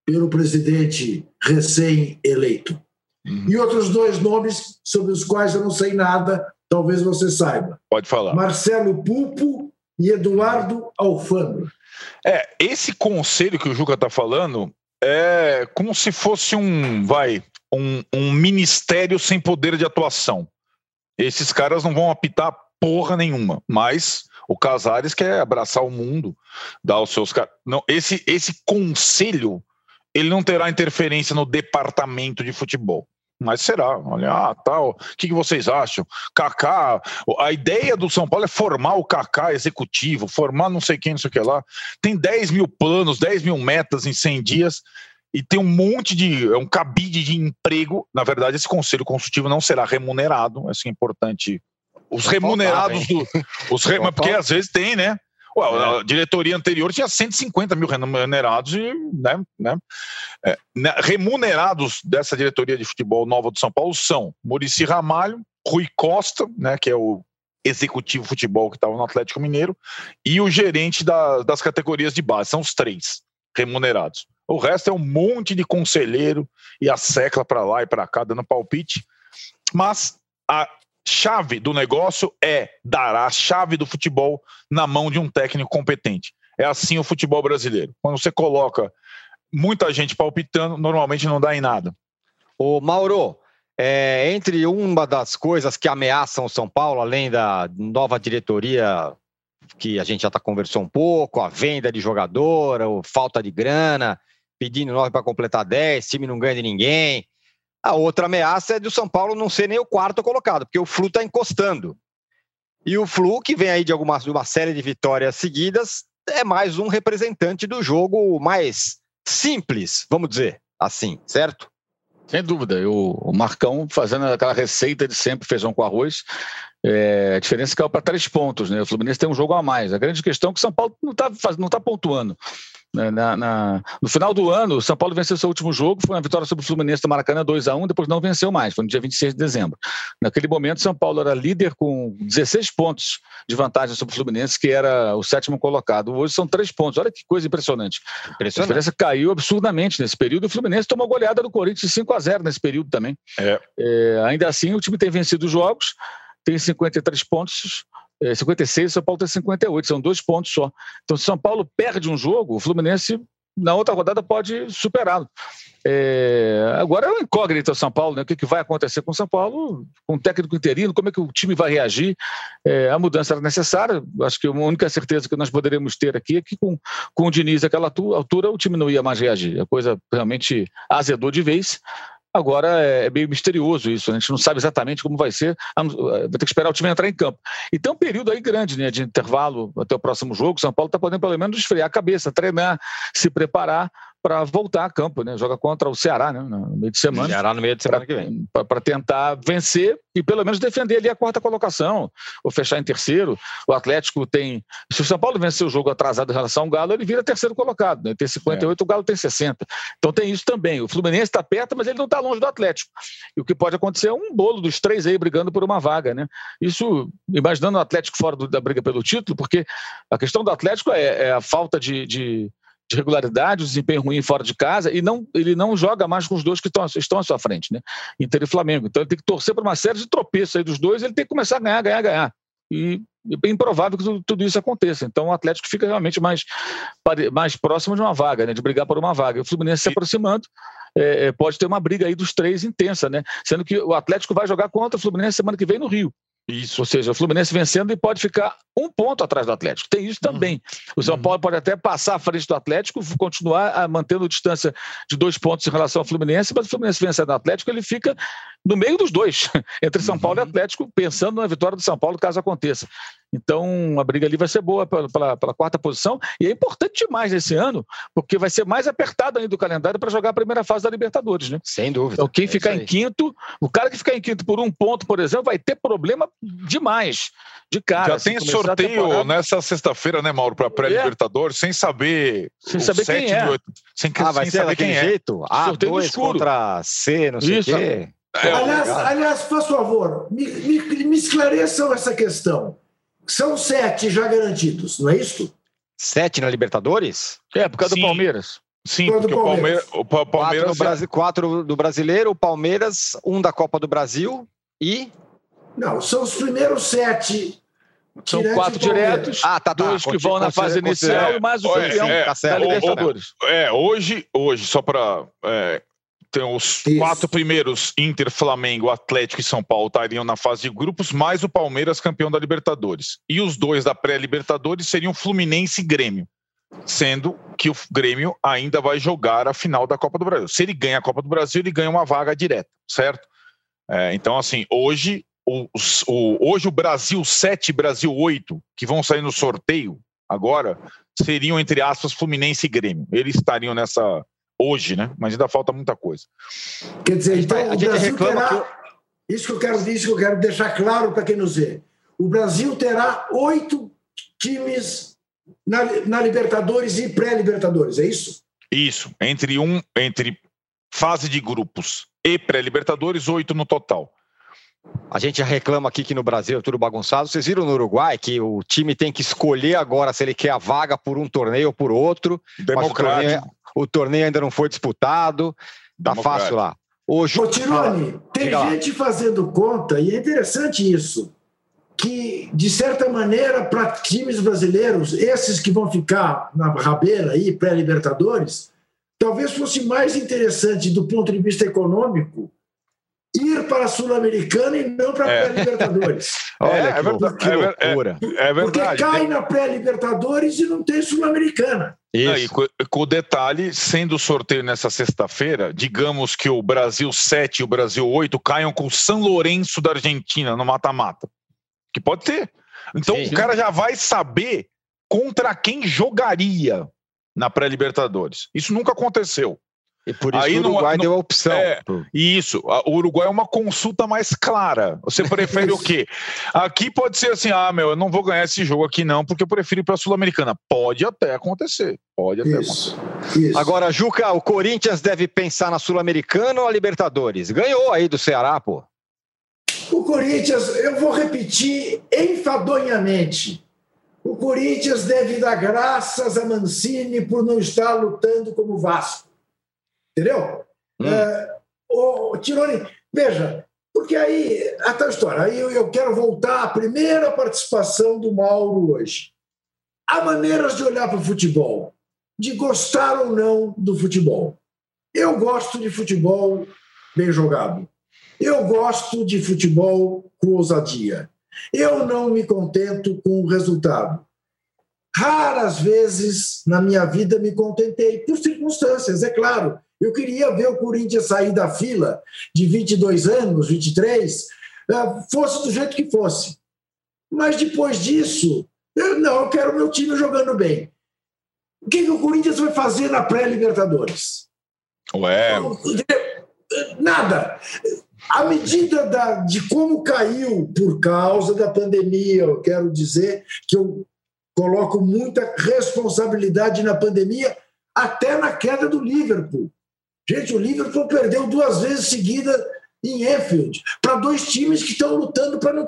pelo presidente recém-eleito. Uhum. E outros dois nomes sobre os quais eu não sei nada, talvez você saiba. Pode falar. Marcelo Pulpo e Eduardo Alfano. É, esse conselho que o Juca está falando é como se fosse um, vai, um, um ministério sem poder de atuação. Esses caras não vão apitar porra nenhuma, mas o Casares quer abraçar o mundo, dar os seus não esse esse conselho ele não terá interferência no departamento de futebol. Mas será, olha, ah, tal. O que, que vocês acham? Kaká, a ideia do São Paulo é formar o Kaká executivo, formar não sei quem, não sei o que lá. Tem 10 mil planos, 10 mil metas em 100 dias e tem um monte de. É um cabide de emprego. Na verdade, esse conselho consultivo não será remunerado, isso é importante. Os remunerados do. Os re, porque às vezes tem, né? Ué, é. A diretoria anterior tinha 150 mil remunerados e né, né, é, né, remunerados dessa diretoria de futebol nova do São Paulo são Murici Ramalho, Rui Costa, né, que é o executivo futebol que estava no Atlético Mineiro, e o gerente da, das categorias de base. São os três remunerados. O resto é um monte de conselheiro e a secla para lá e para cá dando palpite. Mas a chave do negócio é dar a chave do futebol na mão de um técnico competente. É assim o futebol brasileiro. Quando você coloca muita gente palpitando, normalmente não dá em nada. O Mauro, é, entre uma das coisas que ameaçam o São Paulo, além da nova diretoria que a gente já tá conversou um pouco, a venda de jogador, falta de grana, pedindo nove para completar dez, time não ganha de ninguém. A outra ameaça é do São Paulo não ser nem o quarto colocado, porque o Flu está encostando. E o Flu, que vem aí de alguma uma série de vitórias seguidas, é mais um representante do jogo mais simples, vamos dizer assim, certo? Sem dúvida. Eu, o Marcão fazendo aquela receita de sempre feijão com arroz. É, a diferença caiu para três pontos, né? O Fluminense tem um jogo a mais. A grande questão é que o São Paulo não está não tá pontuando. Né, na, na, no final do ano, o São Paulo venceu seu último jogo, foi uma vitória sobre o Fluminense do Maracanã 2 a 1 depois não venceu mais, foi no dia 26 de dezembro. Naquele momento, São Paulo era líder com 16 pontos de vantagem sobre o Fluminense, que era o sétimo colocado. Hoje são três pontos, olha que coisa impressionante. impressionante. A diferença caiu absurdamente nesse período. O Fluminense tomou goleada do Corinthians 5 a 0 nesse período também. É. É, ainda assim, o time tem vencido os jogos, tem 53 pontos, é, 56, São Paulo tem 58, são dois pontos só. Então, se São Paulo perde um jogo, o Fluminense na outra rodada pode superá-lo. É, agora é um incógnito o São Paulo, né? o que, que, vai acontecer com São Paulo, com o técnico interino, como é que o time vai reagir. É, a mudança era necessária, acho que a única certeza que nós poderíamos ter aqui é que com, com o Diniz naquela altura o time não ia mais reagir. A coisa realmente azedou de vez. Agora é, é meio misterioso isso, a gente não sabe exatamente como vai ser, vai ter que esperar o time entrar em campo. E tem um período aí grande né, de intervalo até o próximo jogo. São Paulo está podendo pelo menos esfriar a cabeça, treinar, se preparar para voltar a campo, né? Joga contra o Ceará, né? No meio de semana. Ceará no meio de semana pra, que vem. Para tentar vencer e pelo menos defender ali a quarta colocação, ou fechar em terceiro. O Atlético tem. Se o São Paulo vencer o jogo atrasado em relação ao Galo, ele vira terceiro colocado. Né? Tem 58, é. o Galo tem 60. Então tem isso também. O Fluminense está perto, mas ele não está longe do Atlético. E o que pode acontecer é um bolo dos três aí brigando por uma vaga, né? Isso, imaginando o Atlético fora do, da briga pelo título, porque a questão do Atlético é, é a falta de, de de regularidade, o desempenho ruim fora de casa, e não, ele não joga mais com os dois que estão, estão à sua frente, né? Inter e Flamengo. Então ele tem que torcer para uma série de tropeços aí dos dois, ele tem que começar a ganhar, ganhar, ganhar. E é bem improvável que tudo, tudo, isso aconteça. Então o Atlético fica realmente mais, mais próximo de uma vaga, né? De brigar por uma vaga. E o Fluminense se aproximando. É, é, pode ter uma briga aí dos três intensa, né? Sendo que o Atlético vai jogar contra o Fluminense semana que vem no Rio. Isso, ou seja, o Fluminense vencendo e pode ficar um ponto atrás do Atlético. Tem isso também. Uhum. O São uhum. Paulo pode até passar à frente do Atlético, continuar mantendo distância de dois pontos em relação ao Fluminense, mas o Fluminense vencendo o Atlético, ele fica no meio dos dois, [LAUGHS] entre São Paulo uhum. e Atlético, pensando na vitória do São Paulo caso aconteça. Então, a briga ali vai ser boa pela, pela, pela quarta posição e é importante demais esse ano, porque vai ser mais apertado ainda o calendário para jogar a primeira fase da Libertadores, né? Sem dúvida. Então, quem é ficar em quinto, o cara que ficar em quinto por um ponto, por exemplo, vai ter problema demais de cara. Já tem sorteio nessa sexta-feira, né, Mauro, para pré-Libertadores, é. sem saber. Sem saber quem é. sem, ah, vai sem ser saber quem é. jeito? A, sorteio dois contra C, não sei o quê. É, aliás, aliás, por favor, me, me, me esclareçam essa questão. São sete já garantidos, não é isso? Sete na Libertadores? É, por causa Sim. do Palmeiras. Sim, porque o Palmeiras. O Palmeiras quatro, Brasil, quatro do brasileiro, o Palmeiras, um da Copa do Brasil e. Não, são os primeiros sete. São quatro diretos, ah, tá, tá, dois que vão na fase inicial e mais o campeão é, é, da Libertadores. É, hoje, hoje só para é, então, os Isso. quatro primeiros, Inter, Flamengo, Atlético e São Paulo, estariam na fase de grupos, mais o Palmeiras campeão da Libertadores. E os dois da pré-Libertadores seriam Fluminense e Grêmio. Sendo que o Grêmio ainda vai jogar a final da Copa do Brasil. Se ele ganha a Copa do Brasil, ele ganha uma vaga direta, certo? É, então, assim, hoje o, o, hoje o Brasil 7 Brasil 8, que vão sair no sorteio agora, seriam, entre aspas, Fluminense e Grêmio. Eles estariam nessa, hoje, né? Mas ainda falta muita coisa. Quer dizer, então a gente o Brasil reclama terá, que... isso que eu quero isso que eu quero deixar claro para quem nos vê. O Brasil terá oito times na, na Libertadores e pré-Libertadores, é isso? Isso, entre um entre fase de grupos e pré-Libertadores, oito no total. A gente já reclama aqui que no Brasil é tudo bagunçado. Vocês viram no Uruguai que o time tem que escolher agora se ele quer a vaga por um torneio ou por outro. Democrático. O torneio ainda não foi disputado, tá fácil lá. Ô, Ju... Ô Tirone, tem Diga gente lá. fazendo conta, e é interessante isso, que, de certa maneira, para times brasileiros, esses que vão ficar na rabeira aí, pré-Libertadores, talvez fosse mais interessante do ponto de vista econômico ir para a Sul-Americana e não para a é. pré-Libertadores. [LAUGHS] Olha, é, é, verdade, que loucura. É, é, verdade. Porque cai na pré-Libertadores e não tem Sul-Americana. E com, com o detalhe, sendo o sorteio nessa sexta-feira, digamos que o Brasil 7 e o Brasil 8 caiam com o São Lourenço da Argentina no mata-mata. Que pode ter. Então Sim. o cara já vai saber contra quem jogaria na pré-Libertadores. Isso nunca aconteceu. E por isso Aí o Uruguai não, deu a opção. É, isso. O Uruguai é uma consulta mais clara. Você prefere o [LAUGHS] quê? Aqui pode ser assim: ah, meu, eu não vou ganhar esse jogo aqui, não, porque eu prefiro ir para a Sul-Americana. Pode até acontecer. Pode até isso, acontecer. Isso. Agora, Juca, o Corinthians deve pensar na Sul-Americana ou a Libertadores? Ganhou aí do Ceará, pô. O Corinthians, eu vou repetir enfadonhamente. O Corinthians deve dar graças a Mancini por não estar lutando como Vasco. Entendeu? Hum. É, o, Tironi, veja, porque aí, a tal história, aí eu, eu quero voltar à primeira participação do Mauro hoje. Há maneiras de olhar para o futebol, de gostar ou não do futebol. Eu gosto de futebol bem jogado. Eu gosto de futebol com ousadia. Eu não me contento com o resultado. Raras vezes na minha vida me contentei, por circunstâncias, é claro. Eu queria ver o Corinthians sair da fila de 22 anos, 23, eh, fosse do jeito que fosse. Mas depois disso, eu não, eu quero meu time jogando bem. O que, que o Corinthians vai fazer na pré-Libertadores? Ué. Nada. À medida da, de como caiu por causa da pandemia, eu quero dizer que eu coloco muita responsabilidade na pandemia, até na queda do Liverpool. Gente, o Liverpool perdeu duas vezes seguida em Enfield para dois times que estão lutando para não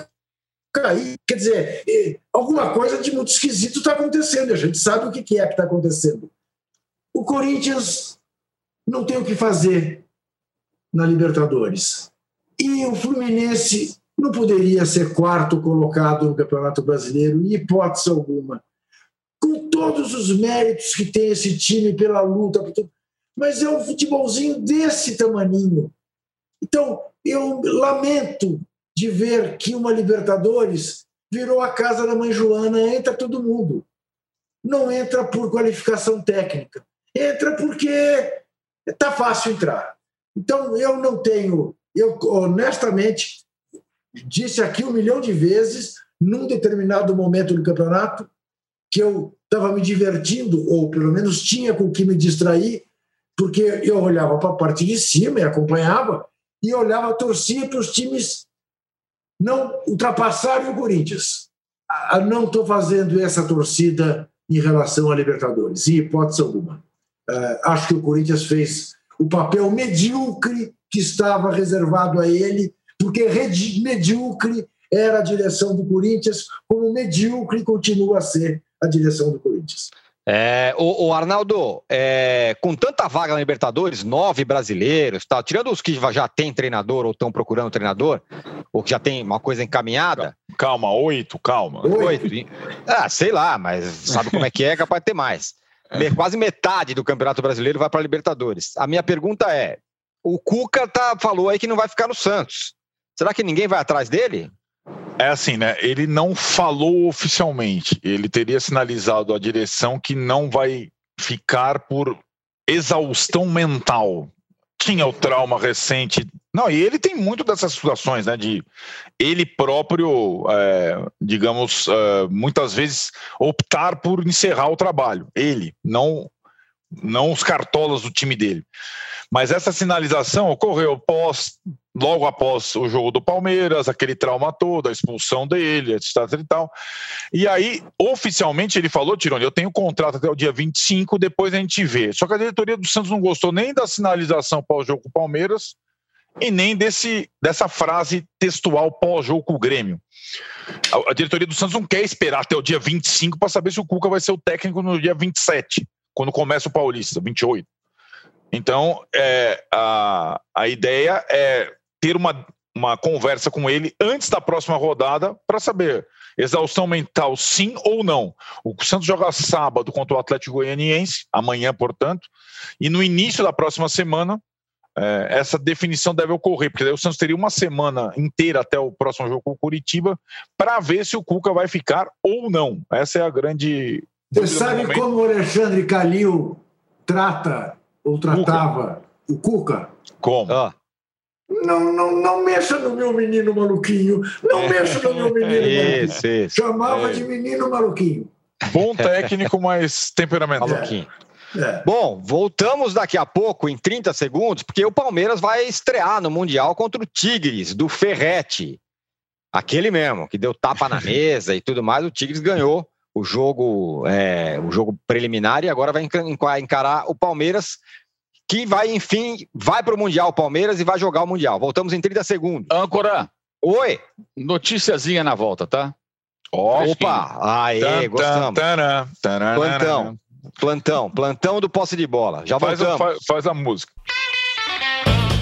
cair. Quer dizer, alguma coisa de muito esquisito está acontecendo. A gente sabe o que é que está acontecendo. O Corinthians não tem o que fazer na Libertadores. E o Fluminense não poderia ser quarto colocado no Campeonato Brasileiro, em hipótese alguma. Com todos os méritos que tem esse time pela luta, por tudo mas é um futebolzinho desse tamaninho. Então, eu lamento de ver que uma Libertadores virou a casa da mãe Joana, entra todo mundo. Não entra por qualificação técnica, entra porque está fácil entrar. Então, eu não tenho Eu, honestamente, disse aqui um milhão de vezes, num determinado momento do campeonato, que eu estava me divertindo, ou pelo menos tinha com que me distrair, porque eu olhava para a parte de cima e acompanhava, e olhava, torcia para os times não ultrapassarem o Corinthians. Não estou fazendo essa torcida em relação a Libertadores, em hipótese alguma. Uh, acho que o Corinthians fez o papel medíocre que estava reservado a ele, porque medíocre era a direção do Corinthians, como medíocre continua a ser a direção do Corinthians. É, o, o Arnaldo, é, com tanta vaga na Libertadores, nove brasileiros, tá, tirando os que já têm treinador ou estão procurando treinador, ou que já tem uma coisa encaminhada. Calma, oito, calma. Oito. Ah, sei lá, mas sabe como é que é, capaz de ter mais. [LAUGHS] É. Quase metade do Campeonato Brasileiro vai para a Libertadores. A minha pergunta é: o Cuca tá, falou aí que não vai ficar no Santos. Será que ninguém vai atrás dele? É assim, né? Ele não falou oficialmente. Ele teria sinalizado à direção que não vai ficar por exaustão mental. Tinha o trauma recente. Não, e ele tem muito dessas situações, né? De ele próprio, é, digamos, é, muitas vezes optar por encerrar o trabalho. Ele, não, não os cartolas do time dele. Mas essa sinalização ocorreu pós, logo após o jogo do Palmeiras, aquele trauma todo, a expulsão dele, etc e tal. E aí, oficialmente, ele falou, Tironi, eu tenho contrato até o dia 25, depois a gente vê. Só que a diretoria do Santos não gostou nem da sinalização pós-jogo com o Palmeiras e nem desse, dessa frase textual pós-jogo com o Grêmio. A, a diretoria do Santos não quer esperar até o dia 25 para saber se o Cuca vai ser o técnico no dia 27, quando começa o Paulista, 28. Então, é, a, a ideia é ter uma, uma conversa com ele antes da próxima rodada para saber exaustão mental sim ou não. O Santos joga sábado contra o Atlético Goianiense, amanhã, portanto, e no início da próxima semana é, essa definição deve ocorrer, porque daí o Santos teria uma semana inteira até o próximo jogo com o Curitiba para ver se o Cuca vai ficar ou não. Essa é a grande. Você sabe como o Alexandre Calil trata ou tratava Cuca. o Cuca? Como? Ah. Não, não, não mexa no meu menino maluquinho. Não é. mexa no meu menino [LAUGHS] maluquinho. Isso, isso. Chamava é. de menino maluquinho. Bom técnico, mas temperamental. Maluquinho. É. Bom, voltamos daqui a pouco, em 30 segundos, porque o Palmeiras vai estrear no Mundial contra o Tigres, do Ferrete. Aquele mesmo, que deu tapa na [LAUGHS] mesa e tudo mais. O Tigres ganhou o jogo, é, o jogo preliminar e agora vai encarar o Palmeiras, que vai, enfim, vai para o Mundial, o Palmeiras, e vai jogar o Mundial. Voltamos em 30 segundos. Âncora. Oi. Noticiazinha na volta, tá? Opa! Aê, gostamos. Plantão, plantão, plantão do posse de bola. Já faz voltamos. A, faz, faz a música.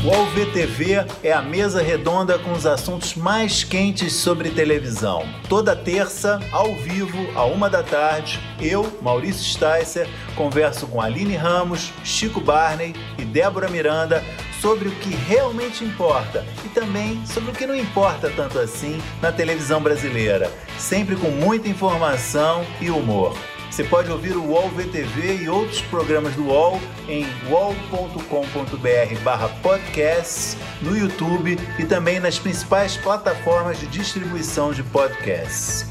O AlvTV é a mesa redonda com os assuntos mais quentes sobre televisão. Toda terça, ao vivo, a uma da tarde, eu, Maurício Sticer, converso com Aline Ramos, Chico Barney e Débora Miranda sobre o que realmente importa e também sobre o que não importa tanto assim na televisão brasileira, sempre com muita informação e humor. Você pode ouvir o UOL VTV e outros programas do UOL em wallcombr podcasts, no YouTube e também nas principais plataformas de distribuição de podcasts.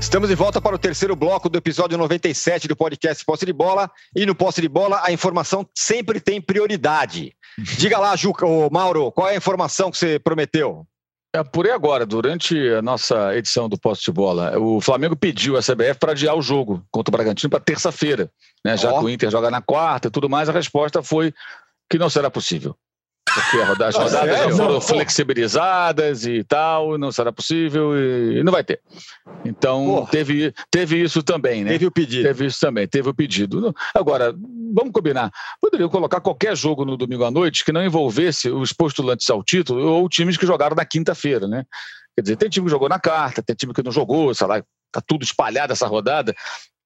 Estamos de volta para o terceiro bloco do episódio 97 do podcast Posse de Bola. E no Posse de Bola, a informação sempre tem prioridade. Diga lá, Juca, ô Mauro, qual é a informação que você prometeu? Apurei agora, durante a nossa edição do Posto de Bola, o Flamengo pediu a CBF para adiar o jogo contra o Bragantino para terça-feira, né? Já oh. que o Inter joga na quarta e tudo mais, a resposta foi que não será possível. Porque as rodadas, as rodadas já foram não, flexibilizadas e tal, não será possível e não vai ter. Então, teve, teve isso também, né? Teve o pedido. Teve isso também, teve o pedido. Agora, vamos combinar. Poderiam colocar qualquer jogo no domingo à noite que não envolvesse os postulantes ao título ou times que jogaram na quinta-feira, né? Quer dizer, tem time que jogou na carta, tem time que não jogou, sei lá, tá tudo espalhado essa rodada.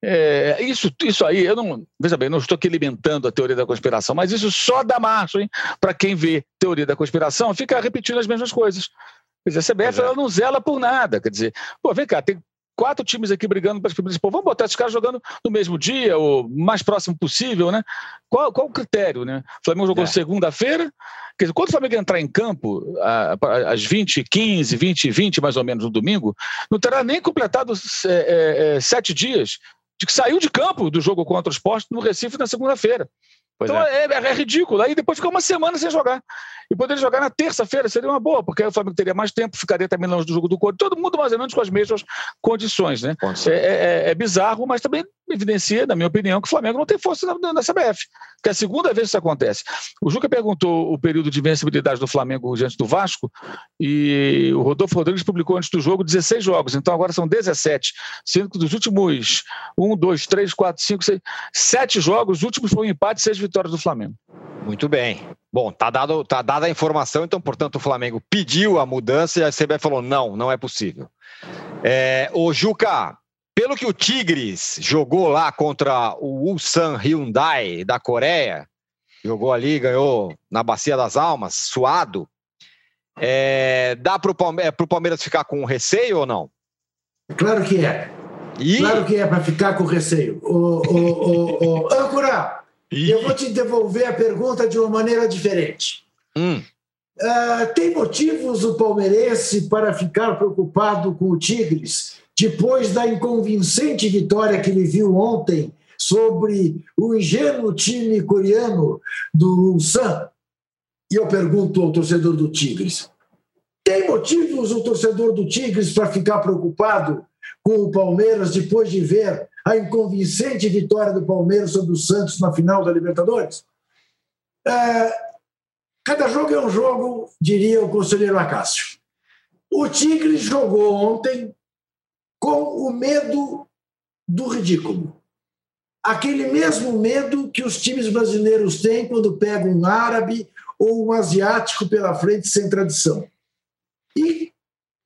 É, isso, isso aí, eu não. Veja bem, não estou aqui alimentando a teoria da conspiração, mas isso só dá margem para quem vê teoria da conspiração ficar repetindo as mesmas coisas. Quer dizer, a CBF é. ela não zela por nada. Quer dizer, pô, vem cá, tem quatro times aqui brigando para as. Pô, vamos botar esses caras jogando no mesmo dia, o mais próximo possível, né? Qual, qual o critério, né? O Flamengo jogou é. segunda-feira. Quer dizer, quando o Flamengo entrar em campo, às 20, 15, 20, 20 mais ou menos no domingo, não terá nem completado é, é, é, sete dias de que saiu de campo do jogo contra o esporte no Recife na segunda-feira. Então é. É, é. ridículo. Aí depois fica uma semana sem jogar e poder jogar na terça-feira seria uma boa, porque aí o Flamengo teria mais tempo, ficaria também longe do jogo do Corinthians, todo mundo mais ou menos com as mesmas condições, né? É, é, é, é, bizarro, mas também evidencia, na minha opinião, que o Flamengo não tem força na, na CBF, que é a segunda vez que isso acontece. O Juca perguntou o período de vencibilidade do Flamengo diante do Vasco, e o Rodolfo Rodrigues publicou antes do jogo 16 jogos, então agora são 17, sendo que dos últimos 1, 2, 3, 4, 5, 6, 7 jogos, os últimos foi um empate e 6 vitórias do Flamengo. Muito bem. Bom, tá, dado, tá dada a informação, então, portanto, o Flamengo pediu a mudança e a CBF falou: não, não é possível. É, o Juca, pelo que o Tigres jogou lá contra o Ulsan Hyundai da Coreia, jogou ali, ganhou na Bacia das Almas, suado. É, dá para o Palmeiras, Palmeiras ficar com receio ou não? Claro que é. E... Claro que é para ficar com receio. O, o, o, o... Âncora, e eu vou te devolver a pergunta de uma maneira diferente. Hum. Uh, tem motivos o palmeirense para ficar preocupado com o Tigres depois da inconvincente vitória que ele viu ontem sobre o ingênuo time coreano do Ulsan? E eu pergunto ao torcedor do Tigres: tem motivos o torcedor do Tigres para ficar preocupado com o Palmeiras depois de ver a inconvincente vitória do Palmeiras sobre o Santos na final da Libertadores? É, cada jogo é um jogo, diria o conselheiro Acácio. O Tigre jogou ontem com o medo do ridículo. Aquele mesmo medo que os times brasileiros têm quando pegam um árabe ou um asiático pela frente sem tradição. E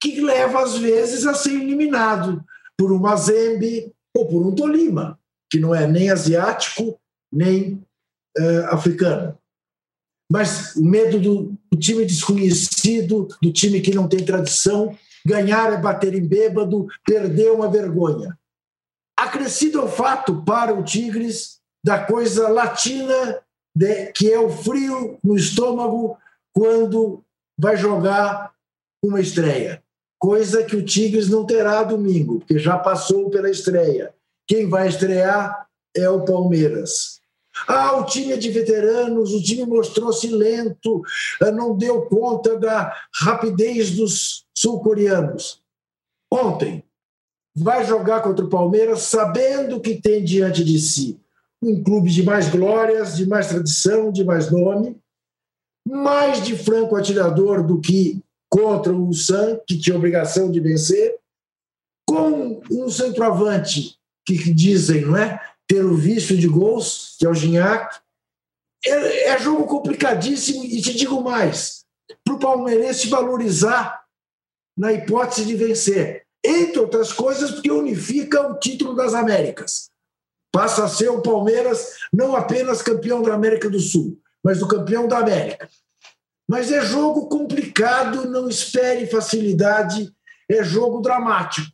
que leva, às vezes, a ser eliminado por um Mazembe, ou por um Tolima, que não é nem asiático nem uh, africano. Mas o medo do, do, time desconhecido, do time que não tem tradição, ganhar é bater em bêbado, perder é uma vergonha. Acrescido ao fato para o Tigres da coisa latina, de, que é o frio no estômago quando vai jogar uma estreia coisa que o Tigres não terá domingo, porque já passou pela estreia. Quem vai estrear é o Palmeiras. Ah, o time é de veteranos, o time mostrou-se lento, eh, não deu conta da rapidez dos sul-coreanos. Ontem, vai jogar contra o Palmeiras sabendo que tem diante de si um clube de mais glórias, de mais tradição, de mais nome, mais de franco atirador do que contra o Sam, que tinha obrigação de vencer, com um centroavante que dizem, não é? Ter o vício de gols, que é o Gignac. É, é jogo complicadíssimo e te digo mais, para o palmeirense valorizar na hipótese de vencer. Entre outras coisas, porque unifica o título das Américas. Passa a ser o Palmeiras não apenas campeão da América do Sul, mas o campeão da América. Mas é jogo complicado, não espere facilidade, é jogo dramático.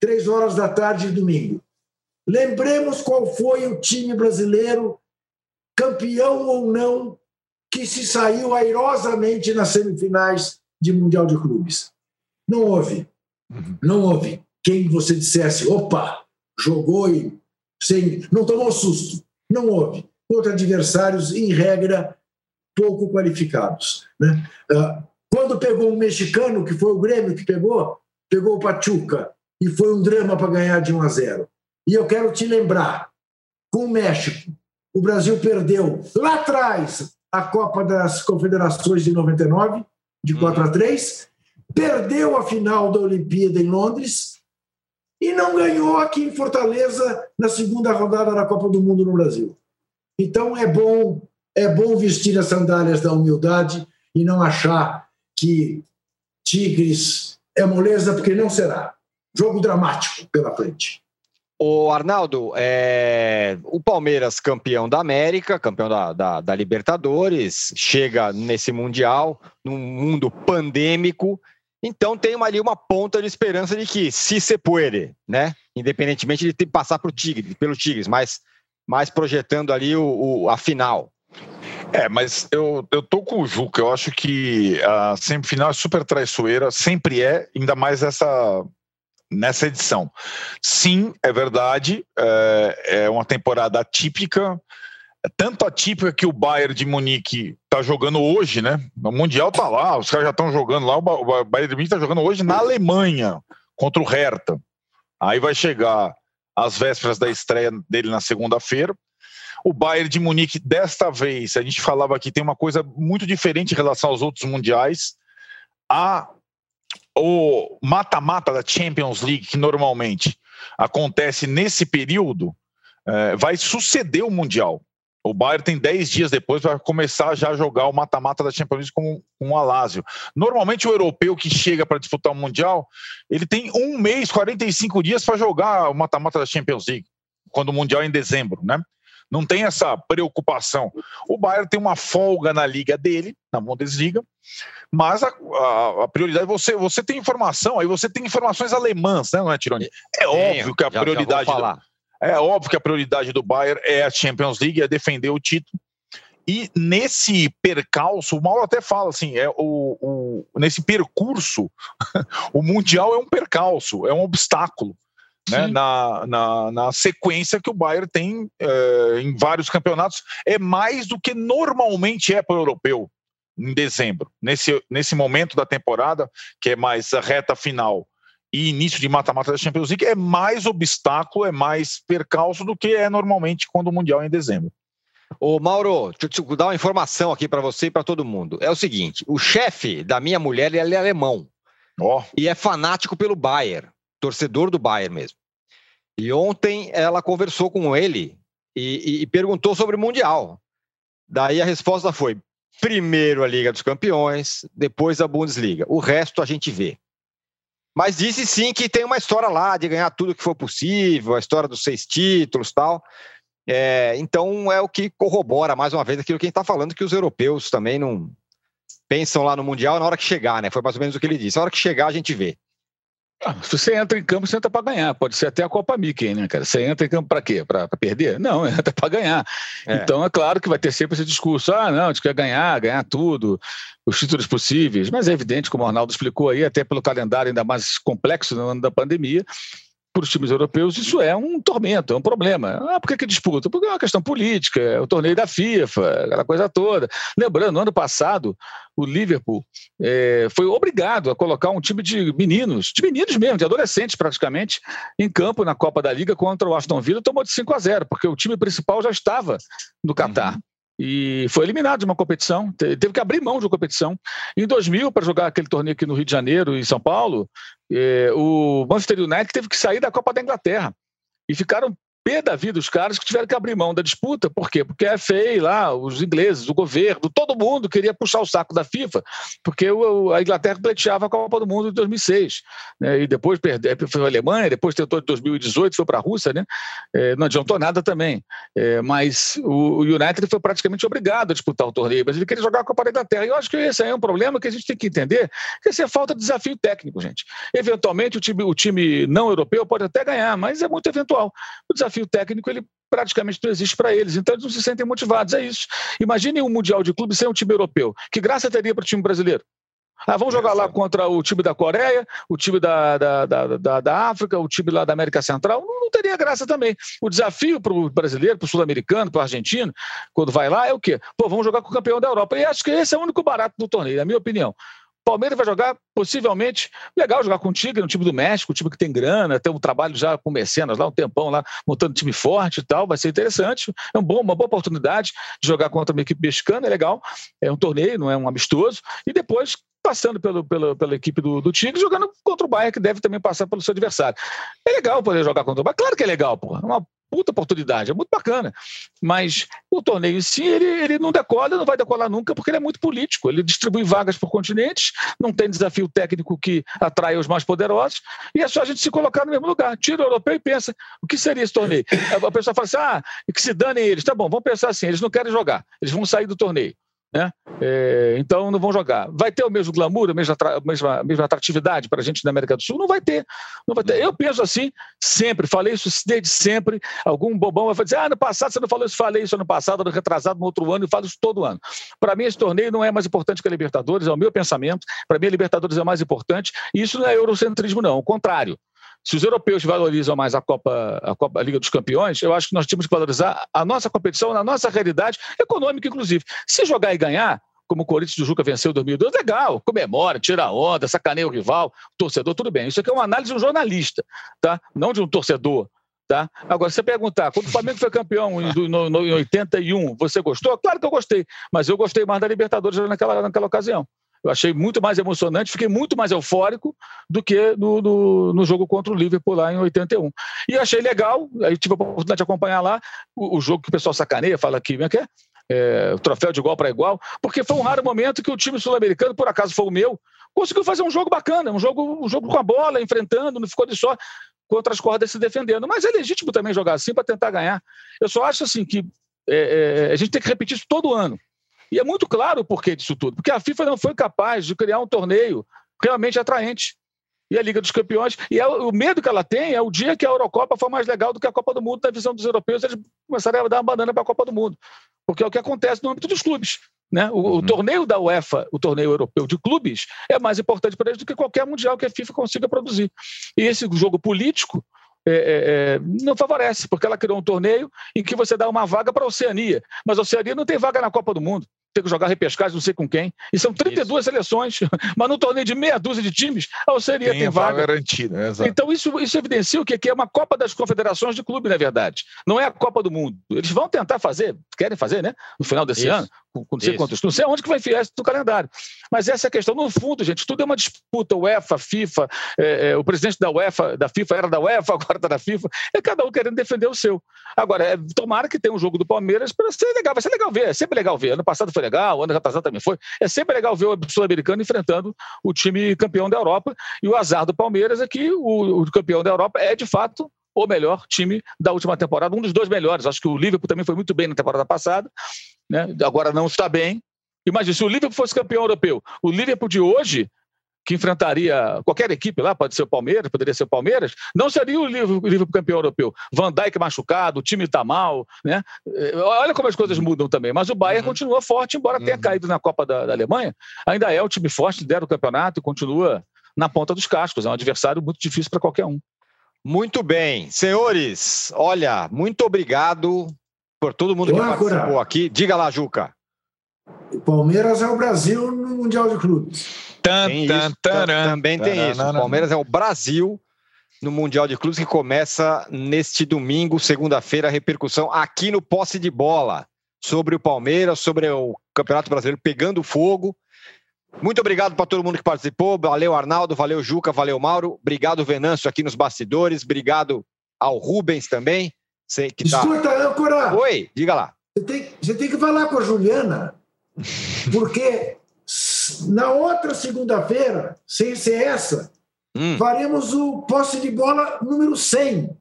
Três horas da tarde de domingo. Lembremos qual foi o time brasileiro, campeão ou não, que se saiu airosamente nas semifinais de Mundial de Clubes. Não houve. Não houve. Quem você dissesse, opa, jogou e sem, não tomou susto. Não houve. Contra adversários, em regra, pouco qualificados. Né? Ah, quando pegou um mexicano, que foi o Grêmio que pegou, pegou o Pachuca, e foi um drama para ganhar de 1 a 0. E eu quero te lembrar, com o México, o Brasil perdeu lá atrás a Copa das Confederações de 99, de 4 a 3, perdeu a final da Olimpíada em Londres e não ganhou aqui em Fortaleza na segunda rodada da Copa do Mundo no Brasil. Então é bom é bom vestir as sandálias da humildade e não achar que Tigres é moleza, porque não será. Jogo dramático pela frente. O Arnaldo, é... o Palmeiras campeão da América, campeão da, da, da, Libertadores, chega nesse Mundial, num mundo pandêmico, Então tem ali uma ponta de esperança de que, se se puede, né? Independentemente de ter que passar pro Tigre, pelo Tigres, mas, mas projetando ali o, o, a final. É, mas eu, eu tô com o Juca. Eu acho que a semifinal é super traiçoeira, sempre é, ainda mais essa, nessa edição. Sim, é verdade, é, é uma temporada atípica, tanto atípica que o Bayern de Munique está jogando hoje, né? O Mundial tá lá, os caras já estão jogando lá, o Bayern de Munique está jogando hoje na Alemanha, contra o Hertha. Aí vai chegar às vésperas da estreia dele na segunda-feira. O Bayern de Munique, desta vez, a gente falava aqui, tem uma coisa muito diferente em relação aos outros mundiais. A o mata-mata da Champions League, que normalmente acontece nesse período, é, vai suceder o Mundial. O Bayern tem 10 dias depois para começar já a jogar o mata-mata da Champions League com, com o Alásio. Normalmente o europeu que chega para disputar o Mundial, ele tem um mês, 45 dias para jogar o mata-mata da Champions League, quando o Mundial é em dezembro, né? Não tem essa preocupação. O Bayern tem uma folga na liga dele, na Bundesliga, mas a, a, a, prioridade, você, você tem informação, aí você tem informações alemãs, né, não é, Tironi? É óbvio que a já, prioridade. Já é óbvio que a prioridade do Bayern é a Champions League, é defender o título. E nesse percalço, o Mauro até fala assim, é o, o nesse percurso, [LAUGHS] o Mundial é um percalço, é um obstáculo né, na, na, na, sequência que o Bayern tem é, em vários campeonatos. É mais do que normalmente é para o europeu em dezembro. Nesse, nesse momento da temporada, que é mais a reta final e início de mata-mata da Champions League, é mais obstáculo, é mais percalço do que é normalmente quando o Mundial é em dezembro. Ô Mauro, deixa eu dar uma informação aqui para você e para todo mundo. É o seguinte: o chefe da minha mulher ele é alemão. Oh. E é fanático pelo Bayern, torcedor do Bayern mesmo. E ontem ela conversou com ele e, e, e perguntou sobre o Mundial. Daí a resposta foi: primeiro a Liga dos Campeões, depois a Bundesliga. O resto a gente vê. Mas disse sim que tem uma história lá de ganhar tudo que for possível, a história dos seis títulos tal. É, então é o que corrobora mais uma vez aquilo que a gente está falando, que os europeus também não pensam lá no Mundial na hora que chegar, né? Foi mais ou menos o que ele disse. Na hora que chegar, a gente vê. Ah, se você entra em campo, você entra para ganhar. Pode ser até a Copa Mickey, né, cara? Você entra em campo para quê? Para perder? Não, [LAUGHS] entra para ganhar. É. Então é claro que vai ter sempre esse discurso: ah, não, a gente quer ganhar, ganhar tudo, os títulos possíveis. Mas é evidente, como o Arnaldo explicou aí, até pelo calendário ainda mais complexo no ano da pandemia, para os times europeus, isso é um tormento, é um problema. Ah, por que, que disputa? Porque é uma questão política, é o torneio da FIFA, aquela coisa toda. Lembrando, no ano passado, o Liverpool é, foi obrigado a colocar um time de meninos, de meninos mesmo, de adolescentes praticamente, em campo na Copa da Liga contra o Aston Villa, tomou de 5 a 0, porque o time principal já estava no Catar. Uhum e foi eliminado de uma competição, teve que abrir mão de uma competição. Em 2000, para jogar aquele torneio aqui no Rio de Janeiro e São Paulo, eh, o Manchester United teve que sair da Copa da Inglaterra e ficaram da vida os caras que tiveram que abrir mão da disputa. Por quê? Porque a FA lá, os ingleses, o governo, todo mundo queria puxar o saco da FIFA, porque a Inglaterra pleiteava a Copa do Mundo de 2006. Né? E depois perdeu, foi a Alemanha, depois tentou em 2018, foi para a Rússia, né? É, não adiantou nada também. É, mas o, United foi praticamente obrigado a disputar o torneio, mas ele queria jogar a Copa da Inglaterra. E eu acho que esse aí é um problema que a gente tem que entender, que esse é falta de desafio técnico, gente. Eventualmente, o time, o time não europeu pode até ganhar, mas é muito eventual. O desafio desafio técnico ele praticamente não existe para eles. Então eles não se sentem motivados. É isso. Imagine um Mundial de Clubes sem um time europeu. Que graça teria para o time brasileiro? Ah, vamos jogar lá contra o time da Coreia, o time da, da, da, da, África, o time lá da América Central. Não, não teria graça também. O desafio para o brasileiro, para o sul-americano, para o argentino, quando vai lá, é o quê? Pô, vamos jogar com o campeão da Europa. E acho que esse é o único barato do torneio, na minha opinião. Palmeiras vai jogar, possivelmente, legal jogar com o Tigre, um time do México, um time que tem grana, tem um trabalho já com mecenas lá, um tempão lá, montando time forte e tal, vai ser interessante. É um bom, uma boa oportunidade de jogar contra uma equipe mexicana, é legal. É um torneio, não é um amistoso. E depois, passando pelo, pelo, pela equipe do, do Tigre, jogando contra o Bayern, que deve também passar pelo seu adversário. É legal poder jogar contra o Bayern, claro que é legal, porra. É uma puta oportunidade, é muito bacana. Mas o torneio em si, ele, ele não decola, não vai decolar nunca, porque ele é muito político. Ele distribui vagas por continentes, não tem desafio técnico que atrai os mais poderosos, e é só a gente se colocar no mesmo lugar. Tira o europeu e pensa, o que seria esse torneio? [COUGHS] A pessoa fala assim, ah, que se danem eles. Tá bom, vamos pensar assim, eles não querem jogar, eles vão sair do torneio. Né? É, então não vão jogar. Vai ter o mesmo glamour, a mesma, a mesma, a mesma atratividade para a gente na América do Sul? Não vai ter. Não vai ter. Eu penso assim, sempre, falei isso desde sempre. Algum bobão vai dizer: ah, no passado você não falou isso, falei isso ano passado, ano retrasado, no outro ano, e falo isso todo ano. Para mim, esse torneio não é mais importante que a Libertadores, é o meu pensamento. Para mim, a Libertadores é mais importante, e isso não é eurocentrismo, não. Ao contrário. Se os europeus valorizam mais a Copa, a Copa a Liga dos Campeões, eu acho que nós temos que valorizar a nossa competição na nossa realidade econômica, inclusive. Se jogar e ganhar, como o Corinthians do Juca venceu em 2002, legal, comemora, tira onda, sacaneia o rival, torcedor, tudo bem. Isso aqui é uma análise de um jornalista, tá? não de um torcedor. Tá? Agora, se você perguntar, quando o Flamengo foi campeão em, no, no, em 81, você gostou? Claro que eu gostei, mas eu gostei mais da Libertadores naquela, naquela ocasião. Eu achei muito mais emocionante, fiquei muito mais eufórico do que no, no, no, jogo contra o Liverpool lá em 81. E achei legal, aí tive a oportunidade de acompanhar lá o, o jogo que o pessoal sacaneia, fala aqui, é que é? É, o troféu de igual para igual, porque foi um raro momento que o time sul-americano, por acaso foi o meu, conseguiu fazer um jogo bacana, um jogo, um jogo com a bola, enfrentando, não ficou de só contra as cordas se defendendo. Mas é legítimo também jogar assim para tentar ganhar. Eu só acho assim que é, é, a gente tem que repetir isso todo ano. E é muito claro o porquê disso tudo, porque a FIFA não foi capaz de criar um torneio realmente atraente. E a Liga dos Campeões, e é, o medo que ela tem é o dia que a Eurocopa for mais legal do que a Copa do Mundo, na visão dos europeus, eles começarem a dar uma banana para a Copa do Mundo. Porque é o que acontece no âmbito dos clubes. Né? O, uhum. o, torneio da UEFA, o torneio europeu de clubes, é mais importante para eles do que qualquer mundial que a FIFA consiga produzir. E esse jogo político é, é, é, não favorece, porque ela criou um torneio em que você dá uma vaga para a Oceania, mas a Oceania não tem vaga na Copa do Mundo ter que jogar repescagem, não sei com quem. E são 32 isso. seleções, [LAUGHS] mas no torneio de meia dúzia de times, a Oceania tem, tem vaga. garantida, né? Então isso, isso evidencia o que é uma Copa das Confederações de clube, na verdade. Não é a Copa do Mundo. Eles vão tentar fazer, querem fazer, né? No final desse isso. ano, com não sei quantos, não sei onde que vai enfiar isso no calendário. Mas essa é a questão. No fundo, gente, tudo é uma disputa. UEFA, FIFA, é, é, o presidente da UEFA, da FIFA era da UEFA, [LAUGHS] agora está da FIFA. É cada um querendo defender o seu. Agora, é, tomara que tenha um jogo do Palmeiras para ser legal. Vai ser legal ver. É sempre legal ver. Ano passado foi legal, ano retrasado também foi. É sempre legal ver o sul-americano enfrentando o time campeão da Europa. E o azar do Palmeiras é que o, o campeão da Europa é, de fato, o melhor time da última temporada, um dos dois melhores. Acho que o Liverpool também foi muito bem na temporada passada, né? agora não está bem. Imagina, se o Liverpool fosse campeão europeu, o Liverpool de hoje, que enfrentaria qualquer equipe lá, pode ser o Palmeiras, poderia ser o Palmeiras, não seria o Liverpool campeão europeu. Van Dijk machucado, o time está mal, né? Eh, olha como as coisas mudam também. Mas o Bayern uhum. continua forte, embora uhum. tenha caído na Copa da, da, Alemanha, ainda é o time forte, lidera o campeonato e continua na ponta dos cascos. É um adversário muito difícil para qualquer um. Muito bem. Senhores, olha, muito obrigado por todo mundo que participou aqui. Diga lá, Juca. O Palmeiras é o Brasil no Mundial de Clubes. Tem isso, também tem isso. O Palmeiras é o Brasil no Mundial de Clubes que começa neste domingo, segunda-feira, a repercussão aqui no Posse de Bola sobre o Palmeiras, sobre o Campeonato Brasileiro pegando fogo. Muito obrigado para todo mundo que participou. Valeu, Arnaldo. Valeu, Juca. Valeu, Mauro. Obrigado, Venâncio, aqui nos bastidores. Obrigado ao Rubens também. Sei que tá... Escuta, âncora. Oi, diga lá. Você tem, você tem que falar com a Juliana, porque na outra segunda-feira, sem ser essa, hum. faremos o posse de bola número 100.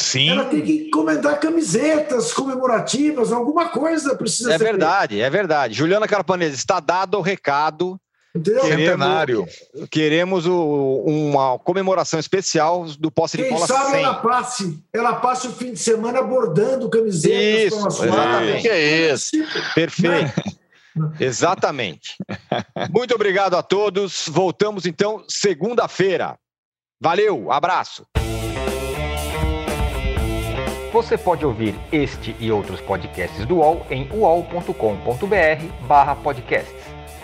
Sim. Ela tem que encomendar camisetas comemorativas, alguma coisa precisa é ser. É verdade, feita. é verdade. Juliana Carpanese, está dado o recado. Entendeu? Centenário. Queremos o, uma comemoração especial do posse Quem de bola sabe 100. ela passe, ela passe o fim de semana bordando camisetas isso, exatamente. Que é isso? Perfeito. [LAUGHS] Exatamente. Muito obrigado a todos. Voltamos então segunda-feira. Valeu, abraço. Você pode ouvir este e outros podcasts do UOL em uol.com.br/podcasts.